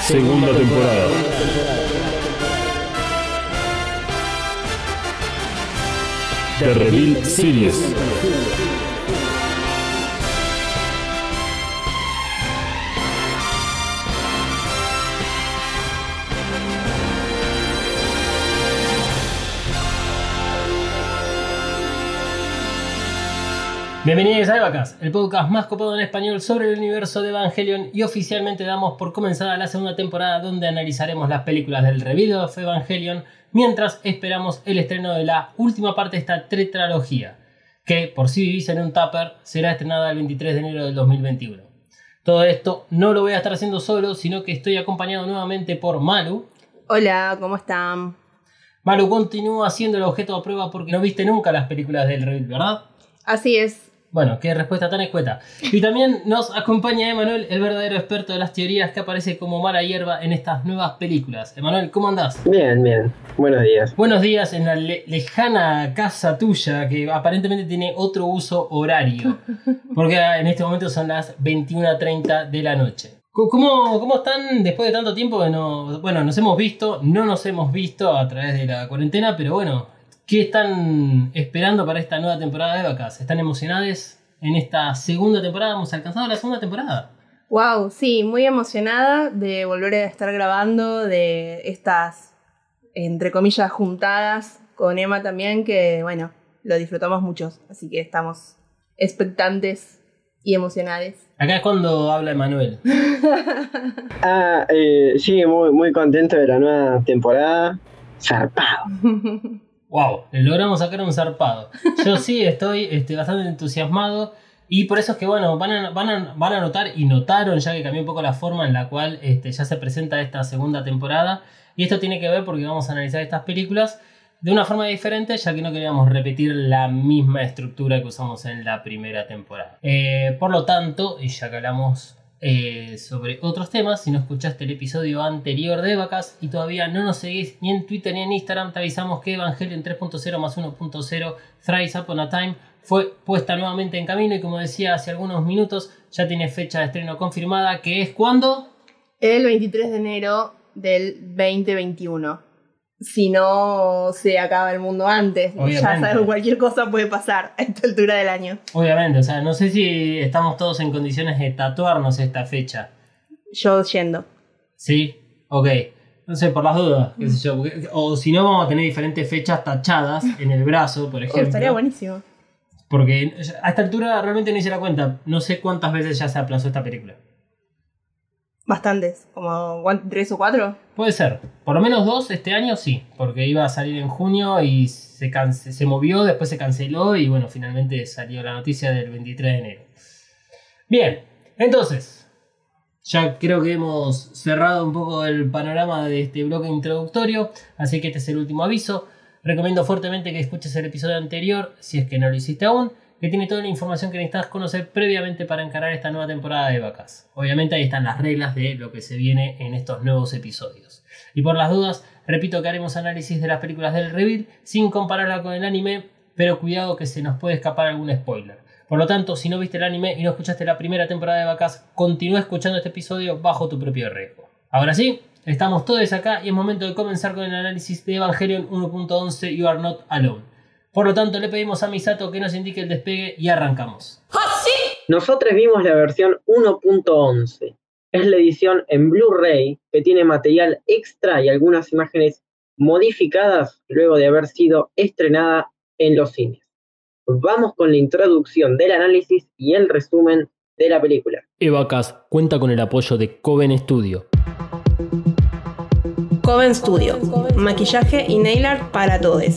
Segunda temporada. The Reveal Series. Bienvenidos a Evacas, el podcast más copado en español sobre el universo de Evangelion y oficialmente damos por comenzada la segunda temporada donde analizaremos las películas del Reveal of Evangelion mientras esperamos el estreno de la última parte de esta tetralogía, que por si vivís en un tupper será estrenada el 23 de enero del 2021. Todo esto no lo voy a estar haciendo solo, sino que estoy acompañado nuevamente por Malu. Hola, ¿cómo están? Malu continúa siendo el objeto de prueba porque no viste nunca las películas del Reveal, ¿verdad? Así es. Bueno, qué respuesta tan escueta. Y también nos acompaña Emanuel, el verdadero experto de las teorías que aparece como mala hierba en estas nuevas películas. Emanuel, ¿cómo andás? Bien, bien. Buenos días. Buenos días en la le- lejana casa tuya que aparentemente tiene otro uso horario. Porque en este momento son las 21.30 de la noche. ¿Cómo, ¿Cómo están después de tanto tiempo que no... Bueno, nos hemos visto, no nos hemos visto a través de la cuarentena, pero bueno, ¿qué están esperando para esta nueva temporada de vacas? ¿Están emocionados en esta segunda temporada? ¿Hemos alcanzado la segunda temporada? Wow, sí, muy emocionada de volver a estar grabando de estas, entre comillas, juntadas con Emma también, que bueno, lo disfrutamos mucho, así que estamos expectantes y emocionados. Acá es cuando habla Emanuel. Ah, eh, sí, muy, muy contento de la nueva temporada. Zarpado. Wow, le logramos sacar un zarpado. Yo sí estoy este, bastante entusiasmado y por eso es que bueno, van a, van, a, van a notar y notaron ya que cambió un poco la forma en la cual este, ya se presenta esta segunda temporada y esto tiene que ver porque vamos a analizar estas películas de una forma diferente ya que no queríamos repetir la misma estructura que usamos en la primera temporada. Eh, por lo tanto, y ya que hablamos eh, sobre otros temas. Si no escuchaste el episodio anterior de Vacas y todavía no nos seguís ni en Twitter ni en Instagram, te avisamos que Evangelion 3.0 más 1.0 Thrice Upon a Time fue puesta nuevamente en camino y como decía hace algunos minutos ya tiene fecha de estreno confirmada que es cuando... El 23 de enero del 2021. Si no se acaba el mundo antes, ya Obviamente. sabemos cualquier cosa puede pasar a esta altura del año. Obviamente, o sea, no sé si estamos todos en condiciones de tatuarnos esta fecha. Yo yendo. ¿Sí? Ok. No sé, por las dudas, qué sé yo. porque- O si no, vamos a tener diferentes fechas tachadas en el brazo, por Oh, ejemplo. estaría buenísimo. Porque a esta altura realmente no hice la cuenta. No sé cuántas veces ya se aplazó esta película. Bastantes, como ¿cuán- tres o cuatro. Puede ser. Por lo menos dos este año sí. Porque iba a salir en junio y se, cance- se movió, después se canceló y bueno, finalmente salió la noticia del 23 de enero. Bien, entonces. Ya creo que hemos cerrado un poco el panorama de este bloque introductorio. Así que este es el último aviso. Recomiendo fuertemente que escuches el episodio anterior, si es que no lo hiciste aún, que tiene toda la información que necesitas conocer previamente para encarar esta nueva temporada de vacas. Obviamente ahí están las reglas de lo que se viene en estos nuevos episodios. Y por las dudas, repito que haremos análisis de las películas del Reveal sin compararla con el anime, pero cuidado que se nos puede escapar algún spoiler. Por lo tanto, si no viste el anime y no escuchaste la primera temporada de vacas, continúa escuchando este episodio bajo tu propio riesgo. Ahora sí, estamos todos acá y es momento de comenzar con el análisis de Evangelion 1.11 You Are Not Alone. Por lo tanto, le pedimos a Misato que nos indique el despegue y arrancamos. Nosotros vimos la versión 1.11. Es la edición en Blu-ray que tiene material extra y algunas imágenes modificadas luego de haber sido estrenada en los cines. Vamos con la introducción del análisis y el resumen de la película. Evacas cuenta con el apoyo de Coven Studio. Coven Studio. Maquillaje y nail art para todos.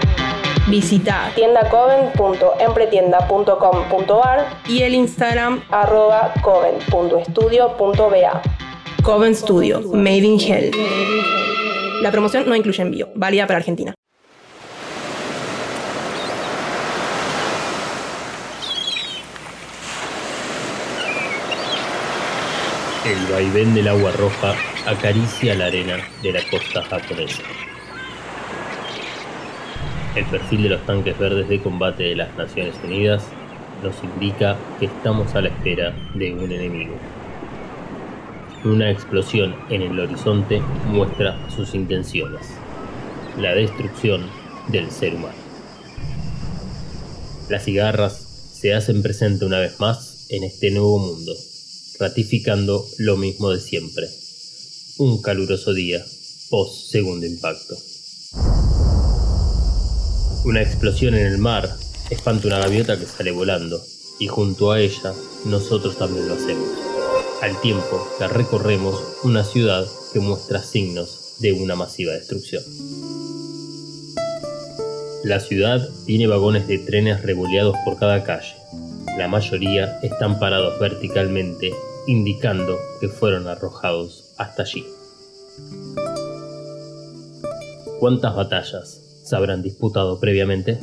Visita tiendacoven.empretienda.com.ar y el Instagram arroba coven.estudio.ba. Coven Studio, Made in Hell. La promoción no incluye envío, válida para Argentina. El vaivén del agua roja acaricia la arena de la costa japonesa. El perfil de los tanques verdes de combate de las Naciones Unidas nos indica que estamos a la espera de un enemigo. Una explosión en el horizonte muestra sus intenciones, la destrucción del ser humano. Las cigarras se hacen presente una vez más en este nuevo mundo, ratificando lo mismo de siempre. Un caluroso día post segundo impacto. Una explosión en el mar espanta una gaviota que sale volando y junto a ella nosotros también lo hacemos, al tiempo que recorremos una ciudad que muestra signos de una masiva destrucción. La ciudad tiene vagones de trenes revoleados por cada calle. La mayoría están parados verticalmente, indicando que fueron arrojados hasta allí. ¿Cuántas batallas habrán disputado previamente?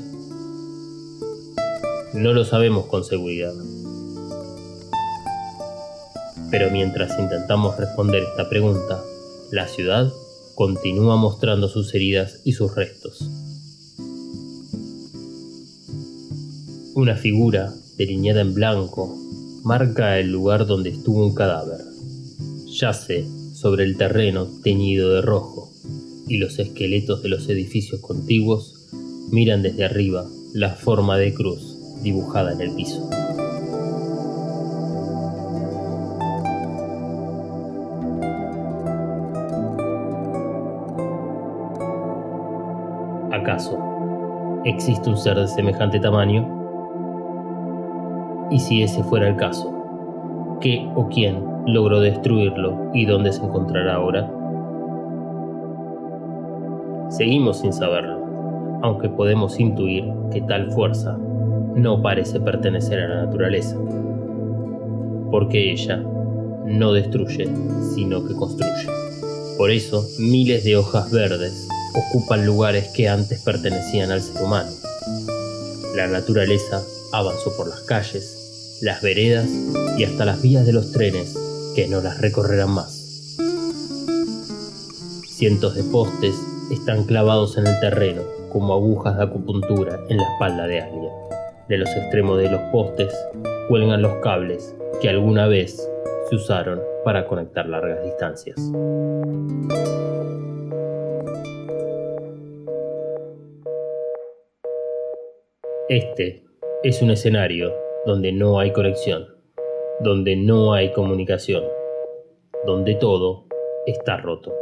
No lo sabemos con seguridad. Pero mientras intentamos responder esta pregunta, la ciudad continúa mostrando sus heridas y sus restos. Una figura, delineada en blanco, marca el lugar donde estuvo un cadáver. Yace sobre el terreno teñido de rojo, y los esqueletos de los edificios contiguos miran desde arriba la forma de cruz dibujada en el piso. ¿Acaso existe un ser de semejante tamaño? Y si ese fuera el caso, ¿qué o quién logró destruirlo y dónde se encontrará ahora? Seguimos sin saberlo, aunque podemos intuir que tal fuerza no parece pertenecer a la naturaleza, porque ella no destruye, sino que construye. Por eso, miles de hojas verdes ocupan lugares que antes pertenecían al ser humano. La naturaleza avanzó por las calles, las veredas y hasta las vías de los trenes que no las recorrerán más. Cientos de postes están clavados en el terreno como agujas de acupuntura en la espalda de alguien. De los extremos de los postes cuelgan los cables que alguna vez se usaron para conectar largas distancias. Este es un escenario donde no hay conexión, donde no hay comunicación, donde todo está roto.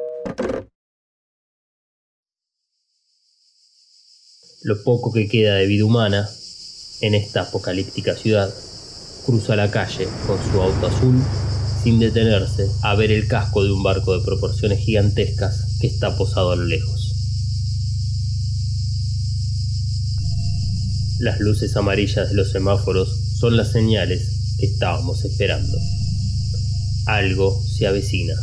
Lo poco que queda de vida humana en esta apocalíptica ciudad, cruza la calle con su auto azul sin detenerse a ver el casco de un barco de proporciones gigantescas que está posado a lo lejos. Las luces amarillas de los semáforos son las señales que estábamos esperando. Algo se avecina.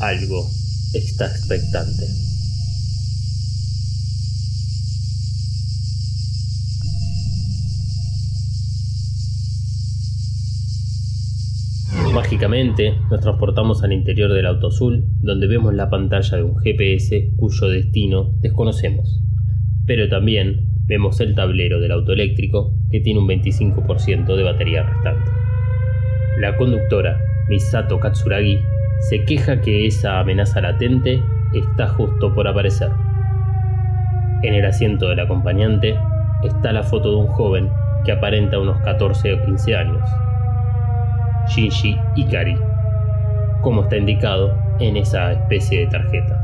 Algo está expectante. Mágicamente nos transportamos al interior del auto azul, donde vemos la pantalla de un GPS cuyo destino desconocemos. Pero también vemos el tablero del auto eléctrico que tiene un 25% de batería restante. La conductora, Misato Katsuragi, se queja que esa amenaza latente está justo por aparecer. En el asiento del acompañante está la foto de un joven que aparenta unos 14 o 15 años Shinji Ikari, como está indicado en esa especie de tarjeta.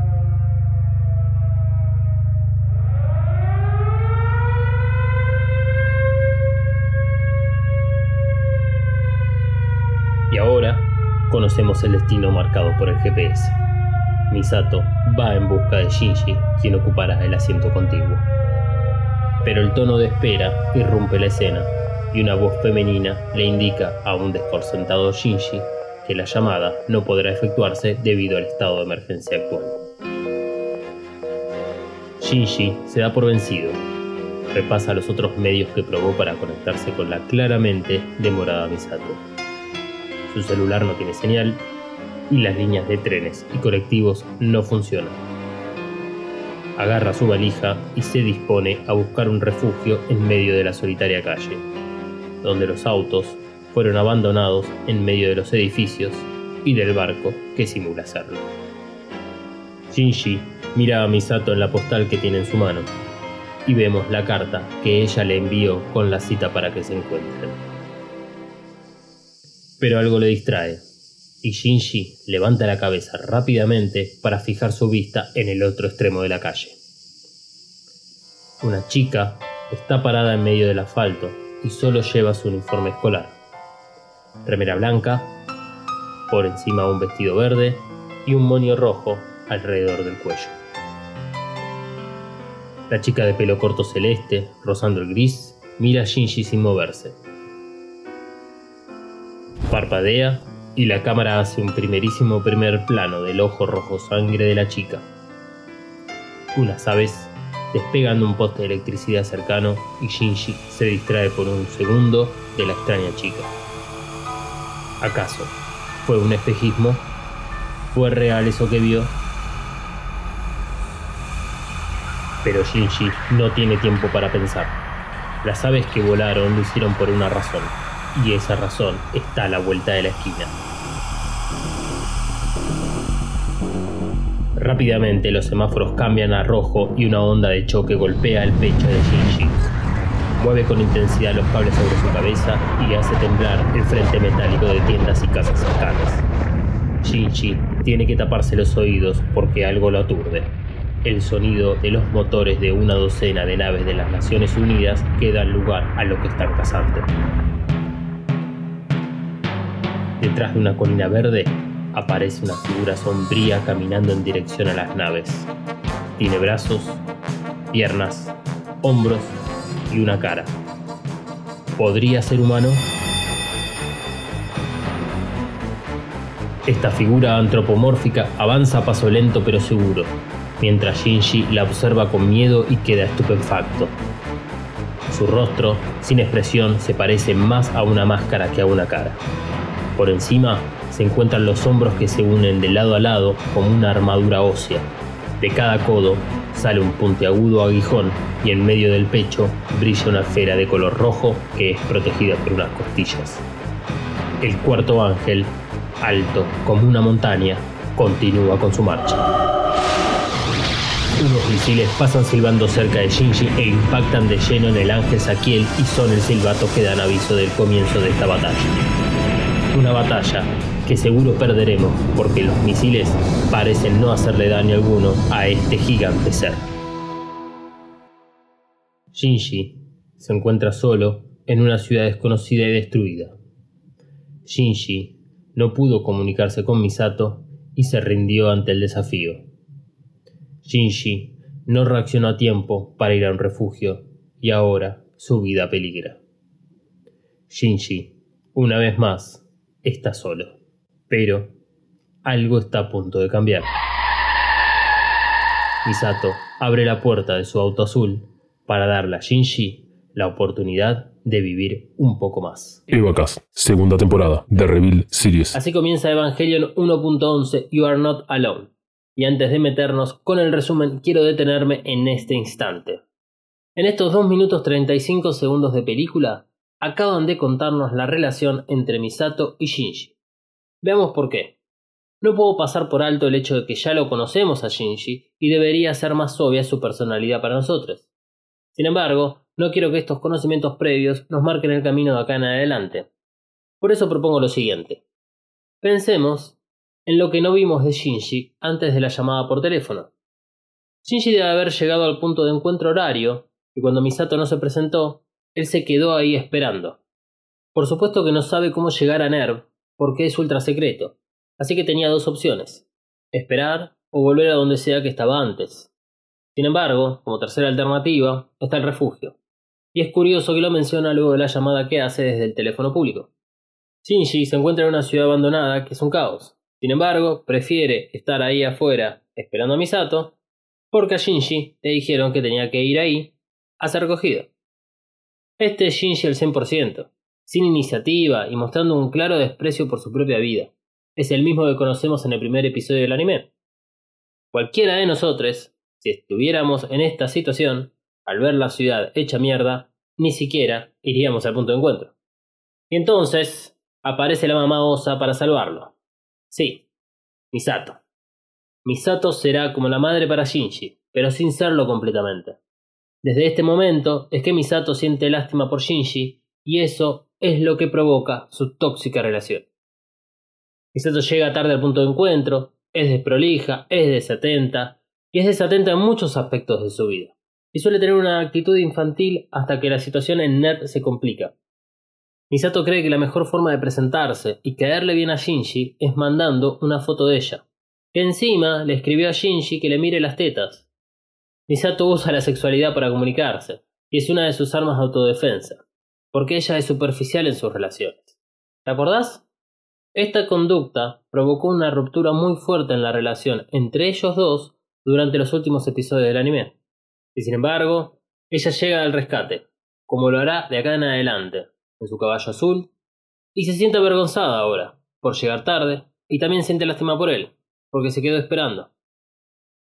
Y ahora conocemos el destino marcado por el GPS. Misato va en busca de Shinji, quien ocupará el asiento contiguo. Pero el tono de espera irrumpe la escena y una voz femenina le indica a un descorsentado Shinji que la llamada no podrá efectuarse debido al estado de emergencia actual. Shinji se da por vencido. Repasa los otros medios que probó para conectarse con la claramente demorada Misato. Su celular no tiene señal y las líneas de trenes y colectivos no funcionan. Agarra su valija y se dispone a buscar un refugio en medio de la solitaria calle, donde los autos fueron abandonados en medio de los edificios y del barco que simula serlo. Shinji mira a Misato en la postal que tiene en su mano y vemos la carta que ella le envió con la cita para que se encuentren. Pero algo le distrae y Shinji levanta la cabeza rápidamente para fijar su vista en el otro extremo de la calle. Una chica está parada en medio del asfalto y solo lleva su uniforme escolar. Remera blanca, por encima un vestido verde y un moño rojo alrededor del cuello. La chica de pelo corto celeste, rozando el gris, mira a Shinji sin moverse. Parpadea y la cámara hace un primerísimo primer plano del ojo rojo sangre de la chica. Unas aves despegan de un poste de electricidad cercano y Shinji se distrae por un segundo de la extraña chica. ¿Acaso fue un espejismo? ¿Fue real eso que vio? Pero Shinji no tiene tiempo para pensar. Las aves que volaron lo hicieron por una razón, y esa razón está a la vuelta de la esquina. Rápidamente los semáforos cambian a rojo y una onda de choque golpea el pecho de Shinji. Mueve con intensidad los cables sobre su cabeza y hace temblar el frente metálico de tiendas y casas cercanas. Shinji tiene que taparse los oídos porque algo lo aturde. El sonido de los motores de una docena de naves de las Naciones Unidas que dan lugar a lo que están cazando. Detrás de una colina verde aparece una figura sombría caminando en dirección a las naves. Tiene brazos, piernas, hombros y una cara. ¿Podría ser humano? Esta figura antropomórfica avanza a paso lento pero seguro, mientras Shinji la observa con miedo y queda estupefacto. Su rostro, sin expresión, se parece más a una máscara que a una cara. Por encima se encuentran los hombros que se unen de lado a lado como una armadura ósea. De cada codo sale un puntiagudo aguijón y en medio del pecho brilla una esfera de color rojo que es protegida por unas costillas. El cuarto ángel, alto como una montaña, continúa con su marcha. Unos misiles pasan silbando cerca de Shinji e impactan de lleno en el ángel Saquiel y son el silbato que dan aviso del comienzo de esta batalla. Una batalla que seguro perderemos porque los misiles parecen no hacerle daño alguno a este gigante ser. Shinji se encuentra solo en una ciudad desconocida y destruida. Shinji no pudo comunicarse con Misato y se rindió ante el desafío. Shinji no reaccionó a tiempo para ir a un refugio y ahora su vida peligra. Shinji, una vez más, está solo. Pero algo está a punto de cambiar. Misato abre la puerta de su auto azul para darle a Shinji la oportunidad de vivir un poco más. Evacast, segunda temporada de Reveal Series. Así comienza Evangelion 1.11 You Are Not Alone. Y antes de meternos con el resumen, quiero detenerme en este instante. En estos 2 minutos 35 segundos de película, acaban de contarnos la relación entre Misato y Shinji. Veamos por qué. No puedo pasar por alto el hecho de que ya lo conocemos a Shinji y debería ser más obvia su personalidad para nosotros. Sin embargo, no quiero que estos conocimientos previos nos marquen el camino de acá en adelante. Por eso propongo lo siguiente. Pensemos en lo que no vimos de Shinji antes de la llamada por teléfono. Shinji debe haber llegado al punto de encuentro horario y cuando Misato no se presentó, él se quedó ahí esperando. Por supuesto que no sabe cómo llegar a Nerv porque es ultra secreto, así que tenía dos opciones, esperar o volver a donde sea que estaba antes. Sin embargo, como tercera alternativa, está el refugio. Y es curioso que lo menciona luego de la llamada que hace desde el teléfono público. Shinji se encuentra en una ciudad abandonada que es un caos. Sin embargo, prefiere estar ahí afuera esperando a Misato porque a Shinji le dijeron que tenía que ir ahí a ser recogido. Este es Shinji al 100%, sin iniciativa y mostrando un claro desprecio por su propia vida. Es el mismo que conocemos en el primer episodio del anime. Cualquiera de nosotros, si estuviéramos en esta situación, al ver la ciudad hecha mierda, ni siquiera iríamos al punto de encuentro. Y entonces aparece la mamá osa para salvarlo. Sí, Misato. Misato será como la madre para Shinji, pero sin serlo completamente. Desde este momento es que Misato siente lástima por Shinji y eso es lo que provoca su tóxica relación. Misato llega tarde al punto de encuentro, es desprolija, es desatenta y es desatenta en muchos aspectos de su vida. Y suele tener una actitud infantil hasta que la situación en NERD se complica. Misato cree que la mejor forma de presentarse y caerle bien a Shinji es mandando una foto de ella, que encima le escribió a Shinji que le mire las tetas. Misato usa la sexualidad para comunicarse, y es una de sus armas de autodefensa, porque ella es superficial en sus relaciones. ¿Te acordás? Esta conducta provocó una ruptura muy fuerte en la relación entre ellos dos durante los últimos episodios del anime. Y sin embargo, ella llega al rescate, como lo hará de acá en adelante, en su caballo azul, y se siente avergonzada ahora, por llegar tarde, y también siente lástima por él, porque se quedó esperando.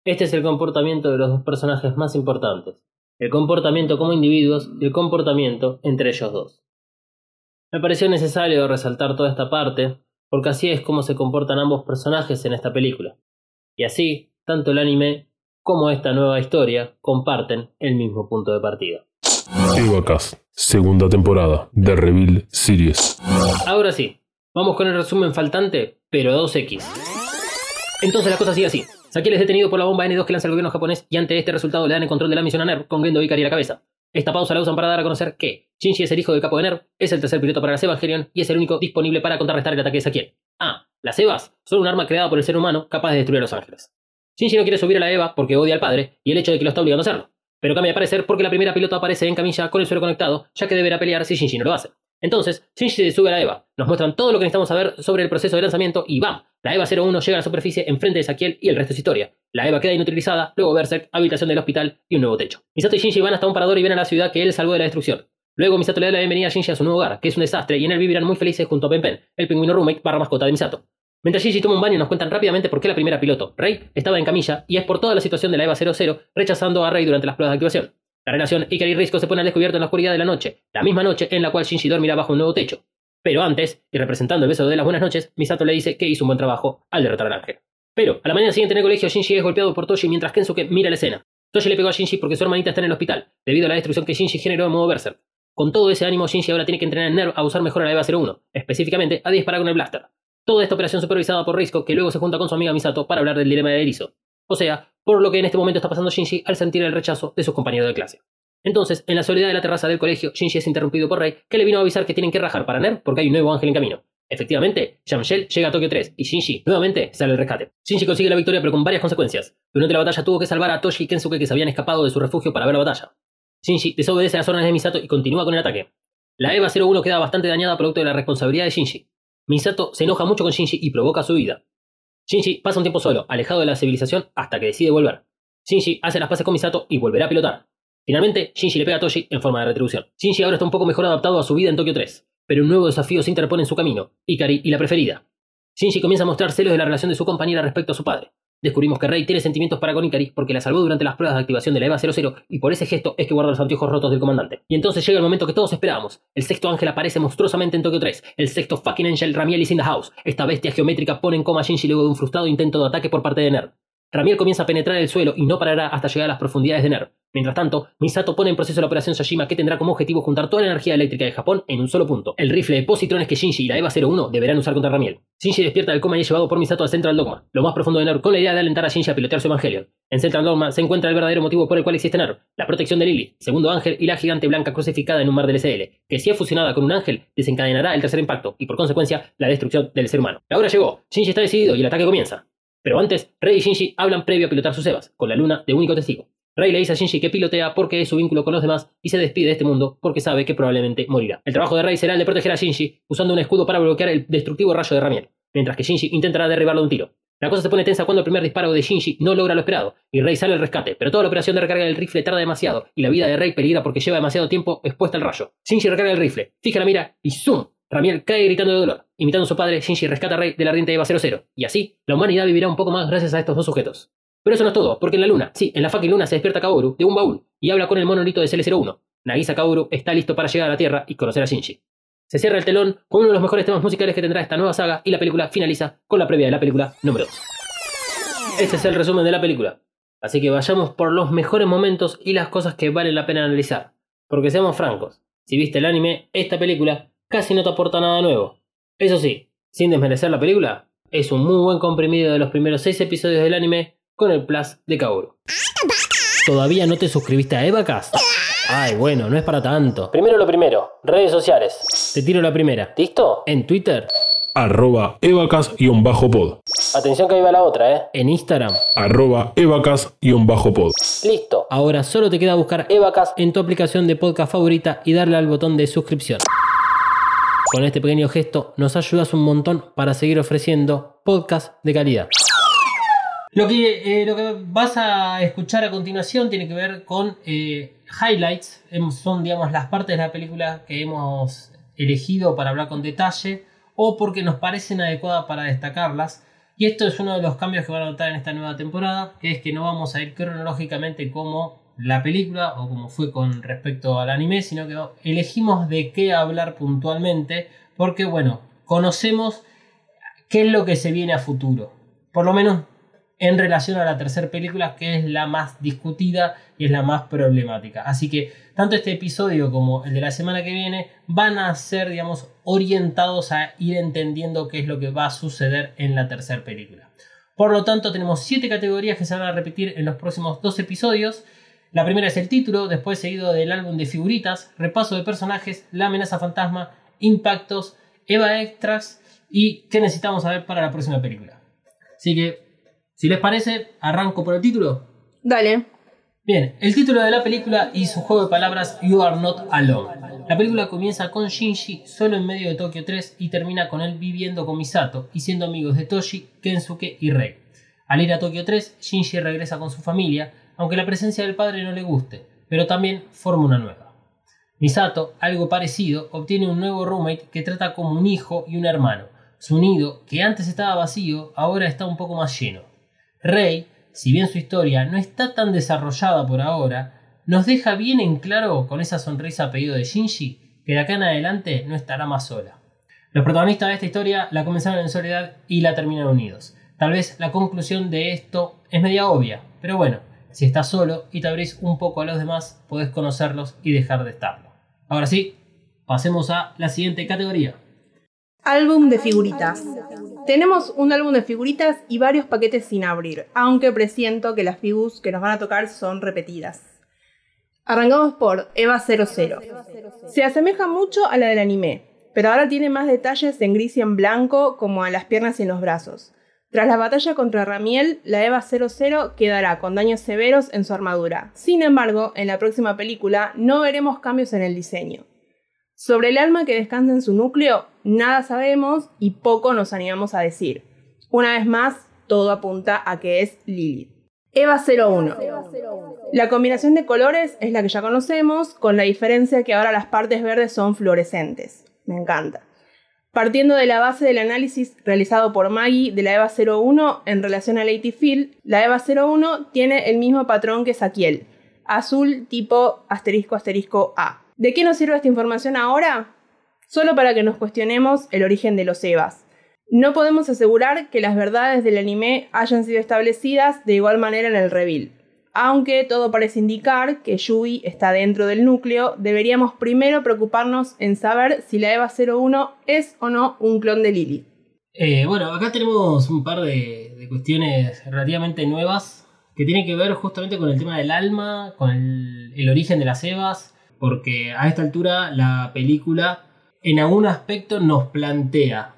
Este es el comportamiento de los dos personajes más importantes, el comportamiento como individuos y el comportamiento entre ellos dos. Me pareció necesario resaltar toda esta parte porque así es como se comportan ambos personajes en esta película. Y así, tanto el anime como esta nueva historia comparten el mismo punto de partida. Evacast, segunda temporada de Reveal Series. Ahora sí, vamos con el resumen faltante, pero 2X. Entonces la cosa sigue así. Sakiel es detenido por la bomba N2 que lanza el gobierno japonés y ante este resultado le dan el control de la misión a NERV con Gendo Ikari a la cabeza. Esta pausa la usan para dar a conocer que Shinji es el hijo del capo de NERV, es el tercer piloto para las Evangelion y es el único disponible para contrarrestar el ataque de Sakiel. Ah, las Evas son un arma creada por el ser humano capaz de destruir a los ángeles. Shinji no quiere subir a la Eva porque odia al padre y el hecho de que lo está obligando a hacerlo. Pero cambia de parecer porque la primera piloto aparece en camilla con el suelo conectado, ya que deberá pelear si Shinji no lo hace. Entonces, Shinji se sube a la EVA, nos muestran todo lo que necesitamos saber sobre el proceso de lanzamiento y ¡bam! La EVA 01 llega a la superficie enfrente de Sakiel y el resto es historia. La EVA queda inutilizada, luego Berserk, habitación del hospital y un nuevo techo. Misato y Shinji van hasta un parador y ven a la ciudad que él salvó de la destrucción. Luego Misato le da la bienvenida a Shinji a su nuevo hogar, que es un desastre, y en él vivirán muy felices junto a Pen Pen, el pingüino roommate barra mascota de Misato. Mientras Shinji toma un baño nos cuentan rápidamente por qué la primera piloto, Rey, estaba en camilla y es por toda la situación de la EVA 00 rechazando a Rey durante las pruebas de activación. La relación Ikari y Risco se pone al descubierto en la oscuridad de la noche, la misma noche en la cual Shinji dormirá bajo un nuevo techo. Pero antes, y representando el beso de las buenas noches, Misato le dice que hizo un buen trabajo al derrotar al ángel. Pero, a la mañana siguiente en el colegio, Shinji es golpeado por Toshi mientras Kensuke mira la escena. Toshi le pegó a Shinji porque su hermanita está en el hospital, debido a la destrucción que Shinji generó en modo Berserk. Con todo ese ánimo, Shinji ahora tiene que entrenar en NERV a usar mejor a la EVA 01, específicamente a disparar con el blaster. Toda esta operación supervisada por Risco, que luego se junta con su amiga Misato para hablar del dilema de erizo. O sea, por lo que en este momento está pasando Shinji al sentir el rechazo de sus compañeros de clase. Entonces, en la soledad de la terraza del colegio, Shinji es interrumpido por Rei, que le vino a avisar que tienen que rajar para NER porque hay un nuevo ángel en camino. Efectivamente, Yamshel llega a Tokio 3 y Shinji nuevamente sale al rescate. Shinji consigue la victoria pero con varias consecuencias. Durante la batalla tuvo que salvar a Toshi y Kensuke que se habían escapado de su refugio para ver la batalla. Shinji desobedece las órdenes de Misato y continúa con el ataque. La EVA 01 queda bastante dañada producto de la responsabilidad de Shinji. Misato se enoja mucho con Shinji y provoca su vida. Shinji pasa un tiempo solo, alejado de la civilización, hasta que decide volver. Shinji hace las paces con Misato y volverá a pilotar. Finalmente, Shinji le pega a Toshi en forma de retribución. Shinji ahora está un poco mejor adaptado a su vida en Tokio 3, pero un nuevo desafío se interpone en su camino, Ikari y la preferida. Shinji comienza a mostrar celos de la relación de su compañera respecto a su padre. Descubrimos que Rei tiene sentimientos para con Ikari porque la salvó durante las pruebas de activación de la EVA 00 y por ese gesto es que guarda los anteojos rotos del comandante. Y entonces llega el momento que todos esperábamos. El sexto ángel aparece monstruosamente en Tokio 3. El sexto fucking angel Ramiel is in the house. Esta bestia geométrica pone en coma a Shinji luego de un frustrado intento de ataque por parte de Nerd. Ramiel comienza a penetrar el suelo y no parará hasta llegar a las profundidades de Ner. Mientras tanto, Misato pone en proceso la operación Sashima que tendrá como objetivo juntar toda la energía eléctrica de Japón en un solo punto. El rifle de positrones que Shinji y la EVA 01 deberán usar contra Ramiel. Shinji despierta del coma y es llevado por Misato al Central Dogma, lo más profundo de Ner, con la idea de alentar a Shinji a pilotear su Evangelion. En Central Dogma se encuentra el verdadero motivo por el cual existe Ner, la protección de Lilith, segundo ángel y la gigante blanca crucificada en un mar del SL, que si es fusionada con un ángel, desencadenará el tercer impacto y por consecuencia la destrucción del ser humano. La hora llegó, Shinji está decidido y el ataque comienza. Pero antes, Rey y Shinji hablan previo a pilotar sus Evas, con la luna de único testigo. Rey le dice a Shinji que pilotea porque es su vínculo con los demás y se despide de este mundo porque sabe que probablemente morirá. El trabajo de Rey será el de proteger a Shinji usando un escudo para bloquear el destructivo rayo de Ramiel, mientras que Shinji intentará derribarlo de un tiro. La cosa se pone tensa cuando el primer disparo de Shinji no logra lo esperado, y Rey sale al rescate, pero toda la operación de recarga del rifle tarda demasiado, y la vida de Rey peligra porque lleva demasiado tiempo expuesta al rayo. Shinji recarga el rifle, fija la mira y ¡zoom! Ramiel cae gritando de dolor. Imitando a su padre, Shinji rescata a Rey del ardiente Eva 00, y así, la humanidad vivirá un poco más gracias a estos dos sujetos. Pero eso no es todo, porque en la luna, sí, en la fucking luna se despierta Kaoru de un baúl, y habla con el monolito de CL01. Nagisa Kaoru está listo para llegar a la Tierra y conocer a Shinji. Se cierra el telón con uno de los mejores temas musicales que tendrá esta nueva saga y la película finaliza con la previa de la película número 2. Este es el resumen de la película. Así que vayamos por los mejores momentos y las cosas que valen la pena analizar. Porque seamos francos, si viste el anime, esta película casi no te aporta nada nuevo. Eso sí, sin desmerecer la película, es un muy buen comprimido de los primeros 6 episodios del anime con el plus de Kaoru. ¿Todavía no te suscribiste a Evacast? Ay, bueno, no es para tanto. Primero lo primero, redes sociales. Te tiro la primera. ¿Listo? En Twitter. Arroba evacas-pod. Atención que ahí va la otra, ¿eh? En Instagram. Arroba evacas-pod. Listo. Ahora solo te queda buscar Evacas en tu aplicación de podcast favorita y darle al botón de suscripción. Con este pequeño gesto nos ayudas un montón para seguir ofreciendo podcast de calidad. Lo que, eh, lo que vas a escuchar a continuación tiene que ver con eh, highlights. Son, digamos, las partes de la película que hemos elegido para hablar con detalle o porque nos parecen adecuadas para destacarlas. Y esto es uno de los cambios que van a notar en esta nueva temporada, que es que no vamos a ir cronológicamente como la película o como fue con respecto al anime, sino que elegimos de qué hablar puntualmente, porque bueno, conocemos qué es lo que se viene a futuro. Por lo menos en relación a la tercera película, que es la más discutida y es la más problemática. Así que tanto este episodio como el de la semana que viene van a ser, digamos, orientados a ir entendiendo qué es lo que va a suceder en la tercera película. Por lo tanto, tenemos siete categorías que se van a repetir en los próximos dos episodios. La primera es el título, después seguido del álbum de figuritas, repaso de personajes, la amenaza fantasma, impactos, Eva Extras y qué necesitamos saber para la próxima película. Así que si les parece, arranco por el título. Dale. Bien, el título de la película y su juego de palabras You Are Not Alone. La película comienza con Shinji solo en medio de Tokio 3 y termina con él viviendo con Misato y siendo amigos de Toshi, Kensuke y Rei. Al ir a Tokio 3, Shinji regresa con su familia, aunque la presencia del padre no le guste, pero también forma una nueva. Misato, algo parecido, obtiene un nuevo roommate que trata como un hijo y un hermano. Su nido, que antes estaba vacío, ahora está un poco más lleno. Rey, si bien su historia no está tan desarrollada por ahora, nos deja bien en claro con esa sonrisa a pedido de Shinji que de acá en adelante no estará más sola. Los protagonistas de esta historia la comenzaron en soledad y la terminan unidos. Tal vez la conclusión de esto es media obvia, pero bueno, si estás solo y te abrís un poco a los demás, podés conocerlos y dejar de estarlo. Ahora sí, pasemos a la siguiente categoría. Álbum de figuritas. Tenemos un álbum de figuritas y varios paquetes sin abrir, aunque presiento que las figus que nos van a tocar son repetidas. Arrancamos por Eva 00. Se asemeja mucho a la del anime, pero ahora tiene más detalles en gris y en blanco, como a las piernas y en los brazos. Tras la batalla contra Ramiel, la Eva 00 quedará con daños severos en su armadura. Sin embargo, en la próxima película no veremos cambios en el diseño. Sobre el alma que descansa en su núcleo, nada sabemos y poco nos animamos a decir. Una vez más, todo apunta a que es Lilith. Eva 01. La combinación de colores es la que ya conocemos, con la diferencia que ahora las partes verdes son fluorescentes. Me encanta. Partiendo de la base del análisis realizado por Maggie de la EVA 01 en relación a Lady Field, la EVA 01 tiene el mismo patrón que Saquiel, azul tipo asterisco asterisco A. ¿De qué nos sirve esta información ahora? Solo para que nos cuestionemos el origen de los EVAs. No podemos asegurar que las verdades del anime hayan sido establecidas de igual manera en el reveal. Aunque todo parece indicar que Yui está dentro del núcleo, deberíamos primero preocuparnos en saber si la EVA 01 es o no un clon de Lily. Eh, bueno, acá tenemos un par de, cuestiones relativamente nuevas que tienen que ver justamente con el tema del alma, con el, el origen de las Evas, porque a esta altura la película en algún aspecto nos plantea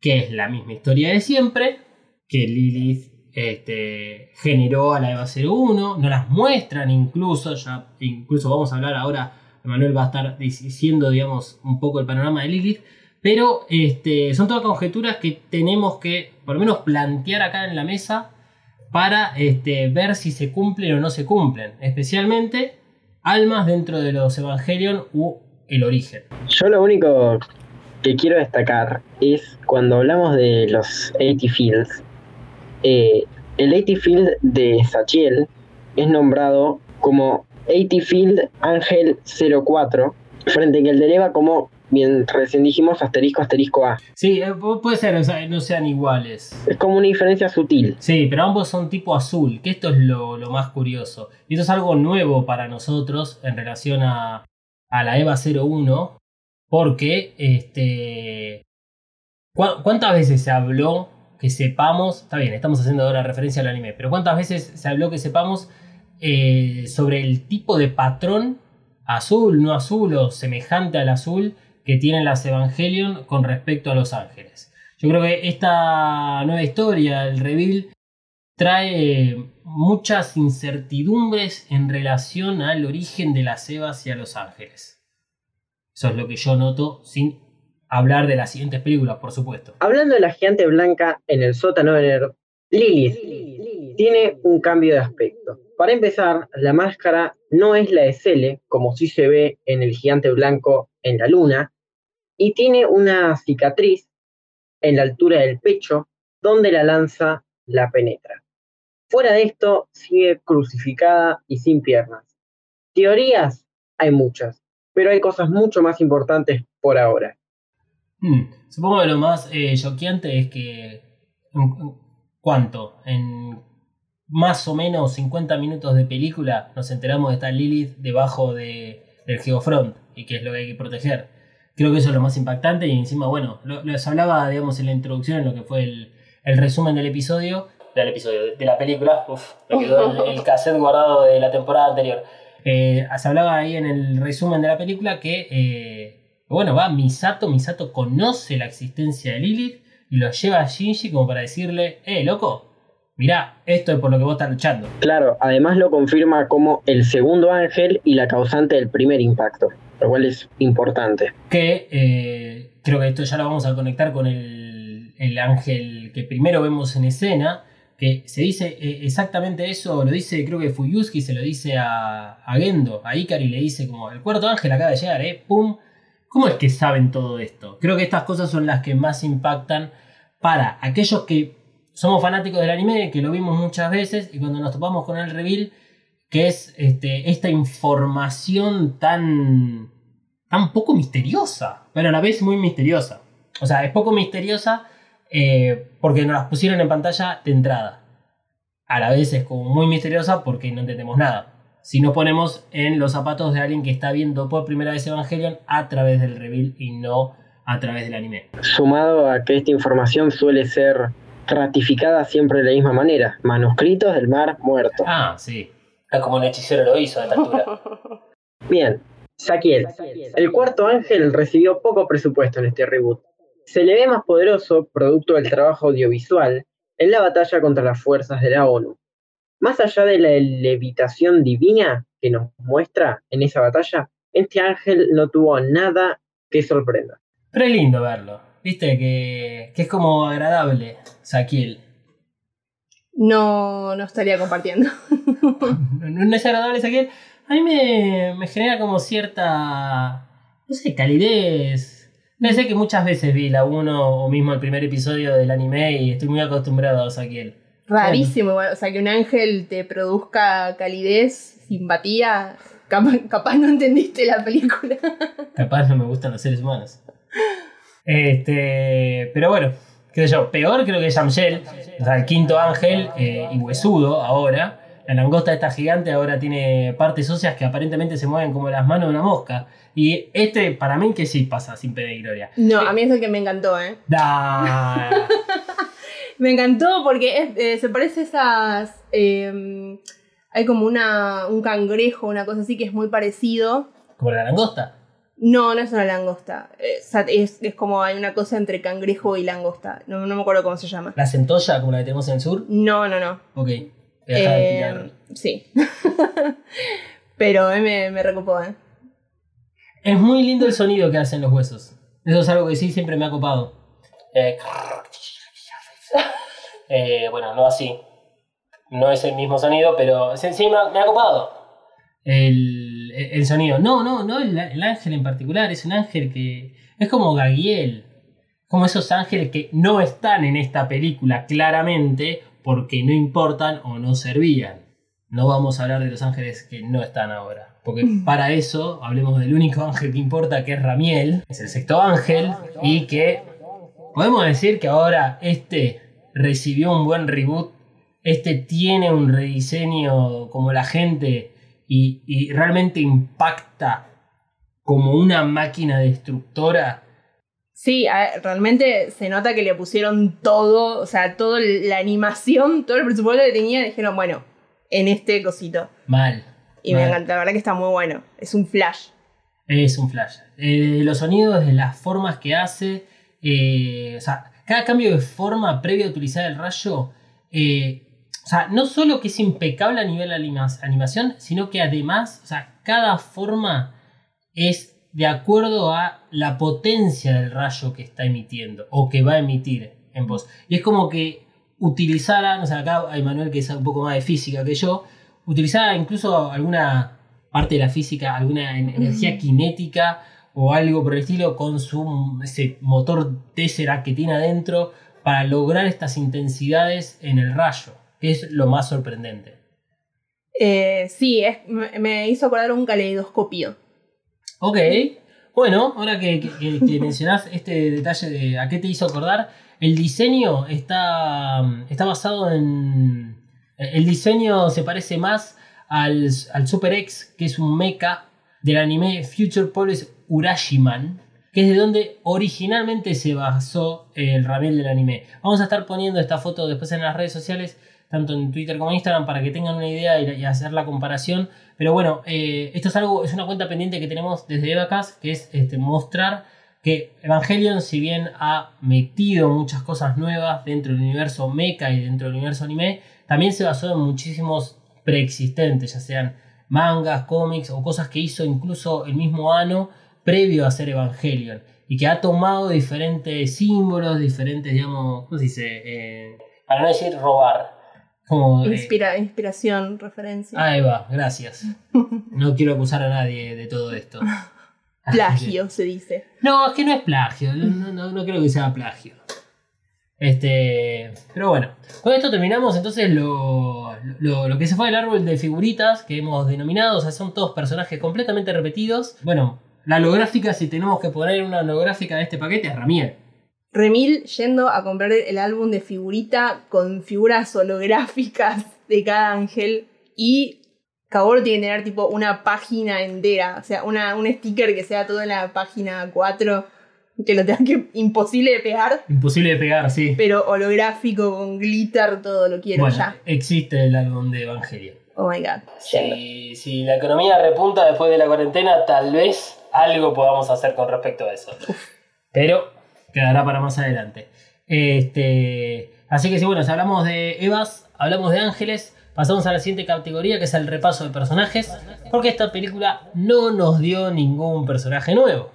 que es la misma historia de siempre, que Lilith este, generó a la EVA 01, no las muestran incluso, ya incluso vamos a hablar ahora, Manuel va a estar diciendo digamos un poco el panorama de Lilith, Pero este, son todas conjeturas que tenemos que, por lo menos, plantear acá en la mesa para este, ver si se cumplen o no se cumplen. Especialmente almas dentro de los Evangelion u el origen. Yo lo único que quiero destacar es cuando hablamos de los 80 Fields, eh, el 80 Field de Sachiel es nombrado como 80 Field Ángel 04, frente a el de Eva como, bien recién dijimos, asterisco asterisco A. Sí, eh, pu- puede ser, o sea, no sean iguales. Es como una diferencia sutil. Sí, pero ambos son tipo azul, que esto es lo, lo más curioso. Y esto es algo nuevo para nosotros en relación a, a la EVA 01, porque este, ¿cu- ¿cuántas veces se habló que sepamos, está bien, estamos haciendo ahora referencia al anime, pero cuántas veces se habló que sepamos eh, sobre el tipo de patrón azul, no azul o semejante al azul que tienen las Evangelion con respecto a los ángeles? Yo creo que esta nueva historia, el reveal, trae muchas incertidumbres en relación al origen de las Evas y a los ángeles. Eso es lo que yo noto sin hablar de las siguientes películas, por supuesto. Hablando de la gigante blanca en el sótano de Nerd, Lilith tiene un cambio de aspecto. Para empezar, la máscara no es la de Cele, como sí se ve en el gigante blanco en la luna, y tiene una cicatriz en la altura del pecho donde la lanza la penetra. Fuera de esto, sigue crucificada y sin piernas. Teorías hay muchas, pero hay cosas mucho más importantes por ahora. Hmm, Supongo que lo más eh, choqueante es que... ¿en- en ¿Cuánto? En más o menos 50 minutos de película nos enteramos de estar Lilith debajo de, del Geofront y que es lo que hay que proteger. Creo que eso es lo más impactante y encima, bueno, lo, les hablaba, digamos, en la introducción, en lo que fue el, el resumen del episodio, del episodio, de, de la película, Uf, me quedó el, el cassette guardado de la temporada anterior. Eh, se hablaba ahí en el resumen de la película que, eh, bueno, va Misato, Misato conoce la existencia de Lilith y lo lleva a Shinji como para decirle, eh, loco, mirá, esto es por lo que vos estás luchando. Claro, además lo confirma como el segundo ángel y la causante del primer impacto, lo cual es importante. Que eh, creo que esto ya lo vamos a conectar con el, el ángel que primero vemos en escena, que se dice eh, exactamente eso, lo dice creo que Fuyuski se lo dice a, a Gendo, a Ikari le dice como, el cuarto ángel acaba de llegar, eh, pum. ¿Cómo es que saben todo esto? Creo que estas cosas son las que más impactan para aquellos que somos fanáticos del anime, que lo vimos muchas veces y cuando nos topamos con el reveal, que es este, esta información tan, tan poco misteriosa, pero a la vez muy misteriosa. O sea, es poco misteriosa eh, porque nos las pusieron en pantalla de entrada. A la vez es como muy misteriosa porque no entendemos nada. Si nos ponemos en los zapatos de alguien que está viendo por primera vez Evangelion a través del reveal y no a través del anime. Sumado a que esta información suele ser ratificada siempre de la misma manera, manuscritos del mar muerto. Ah, sí. Es como un hechicero lo hizo a esta altura. Bien, Saquiel. El cuarto ángel recibió poco presupuesto en este reboot. Se le ve más poderoso, producto del trabajo audiovisual, en la batalla contra las fuerzas de la ONU. Más allá de la levitación divina que nos muestra en esa batalla, este ángel no tuvo nada que sorprenda. Pero es lindo verlo. Viste que, que es como agradable, Saquiel. No, no estaría compartiendo. No, no es agradable Saquiel. A mí me, me genera como cierta, no sé, calidez. No sé que muchas veces vi la 1 o mismo el primer episodio del anime y estoy muy acostumbrado a Saquiel. Rarísimo. O sea, que un ángel te produzca calidez, simpatía. Capaz, capaz no entendiste la película. Capaz no me gustan los seres humanos. Este, pero bueno, qué sé yo, peor creo que Yamshel, o sea, el quinto ángel eh, y huesudo ahora. La langosta esta gigante ahora tiene partes óseas que aparentemente se mueven como las manos de una mosca. Y este, para mí, que sí pasa sin pena y gloria. No, a mí es el que me encantó, ¿eh? Da. Me encantó porque es- eh, se parece a esas. eh, hay como una, un cangrejo, una cosa así que es muy parecido. Como la langosta. No, no es una langosta. Eh, Es, es como hay una cosa entre cangrejo y langosta. No, no me acuerdo cómo se llama. La centolla, como la que tenemos en el sur. No, no, no. Ok. De Eh, tirar. sí. Pero me, me recopó, ¿eh? Es muy lindo el sonido que hacen los huesos. Eso es algo que sí siempre me ha copado. Eh, eh, bueno, no así. No es el mismo sonido, pero sí me, ha, me ha copado. El, el sonido. No, no, no el, el ángel en particular. Es un ángel que. Es como Gagiel. Como esos ángeles que no están en esta película claramente porque no importan o no servían. No vamos a hablar de los ángeles que no están ahora. Porque para eso hablemos del único ángel que importa, que es Ramiel. Es el sexto ángel. Y que podemos decir que ahora este recibió un buen reboot. Este tiene un rediseño como la gente y, y realmente impacta como una máquina destructora. Sí, realmente se nota que le pusieron todo, o sea, toda la animación, todo el presupuesto que tenía, dijeron, bueno, en este cosito. Mal. Y me encanta, la verdad que está muy bueno. Es un flash. Es un flash. Eh, los sonidos, de las formas que hace. Eh, o sea, cada cambio de forma previo a utilizar el rayo. eh, o sea, no solo que es impecable a nivel anima- animación, sino que además, o sea, cada forma es de acuerdo a la potencia del rayo que está emitiendo o que va a emitir en voz. Y es como que utilizara, no sé, acá hay Manuel que es un poco más de física que yo, utilizara incluso alguna parte de la física, alguna en- energía cinética o algo por el estilo con su ese motor Tesseract que tiene adentro para lograr estas intensidades en el rayo, que es lo más sorprendente. Eh, sí, es, me, hizo acordar un caleidoscopio. Ok, bueno, ahora que, que, que- que mencionás este detalle de a qué te hizo acordar, el diseño está, está basado en... El diseño se parece más al, al Super X, que es un mecha del anime Future Police Urashiman, que es de donde originalmente se basó el Ramiel del anime. Vamos a estar poniendo esta foto después en las redes sociales, tanto en Twitter como en Instagram, para que tengan una idea y, y hacer la comparación. Pero bueno, eh, esto es algo, es una cuenta pendiente que tenemos desde Evacast, que es este, mostrar que Evangelion, si bien ha metido muchas cosas nuevas dentro del universo mecha y dentro del universo anime, también se basó en muchísimos preexistentes, ya sean mangas, cómics o cosas que hizo incluso el mismo Ano previo a ser Evangelion. Y que ha tomado diferentes símbolos, diferentes, digamos, ¿cómo se dice? Eh, para no decir robar. Como, eh, Inspira, inspiración, referencia. Ahí va, gracias. No quiero acusar a nadie de todo esto. Plagio, se dice. No, es que no es plagio. No, no, no creo que sea plagio. Este. Pero bueno. Con esto terminamos entonces lo, lo, lo que se fue del árbol de figuritas que hemos denominado. O sea, son todos personajes completamente repetidos. Bueno, la holográfica, si tenemos que poner una holográfica de este paquete, es Ramiel. Remil yendo a comprar el álbum de figurita con figuras holográficas de cada ángel y Kabor tiene que tener tipo una página entera, o sea, una, un sticker que sea todo en la página 4, que lo tenga que imposible de pegar, Imposible de pegar, sí. pero holográfico con glitter, todo lo quiero Bueno, ya. existe el álbum de Evangelion. Oh my god. Si, si la economía repunta después de la cuarentena, tal vez algo podamos hacer con respecto a eso. Pero quedará para más adelante. Este, así que si bueno, si hablamos de Evas, hablamos de ángeles, pasamos a la siguiente categoría que es el repaso de personajes, porque esta película no nos dio ningún personaje nuevo.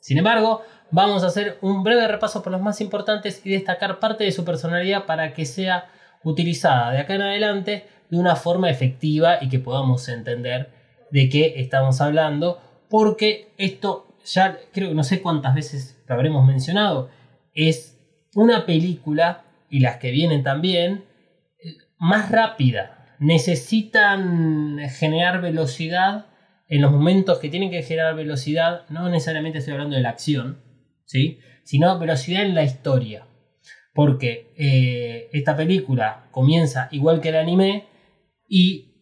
Sin embargo, vamos a hacer un breve repaso por los más importantes y destacar parte de su personalidad para que sea utilizada de acá en adelante de una forma efectiva y que podamos entender de qué estamos hablando, porque esto ya creo que no sé cuántas veces lo habremos mencionado, es una película y las que vienen también más rápida. Necesitan generar velocidad en los momentos que tienen que generar velocidad, no necesariamente estoy hablando de la acción, ¿sí? sino velocidad en la historia. Porque eh, esta película comienza igual que el anime y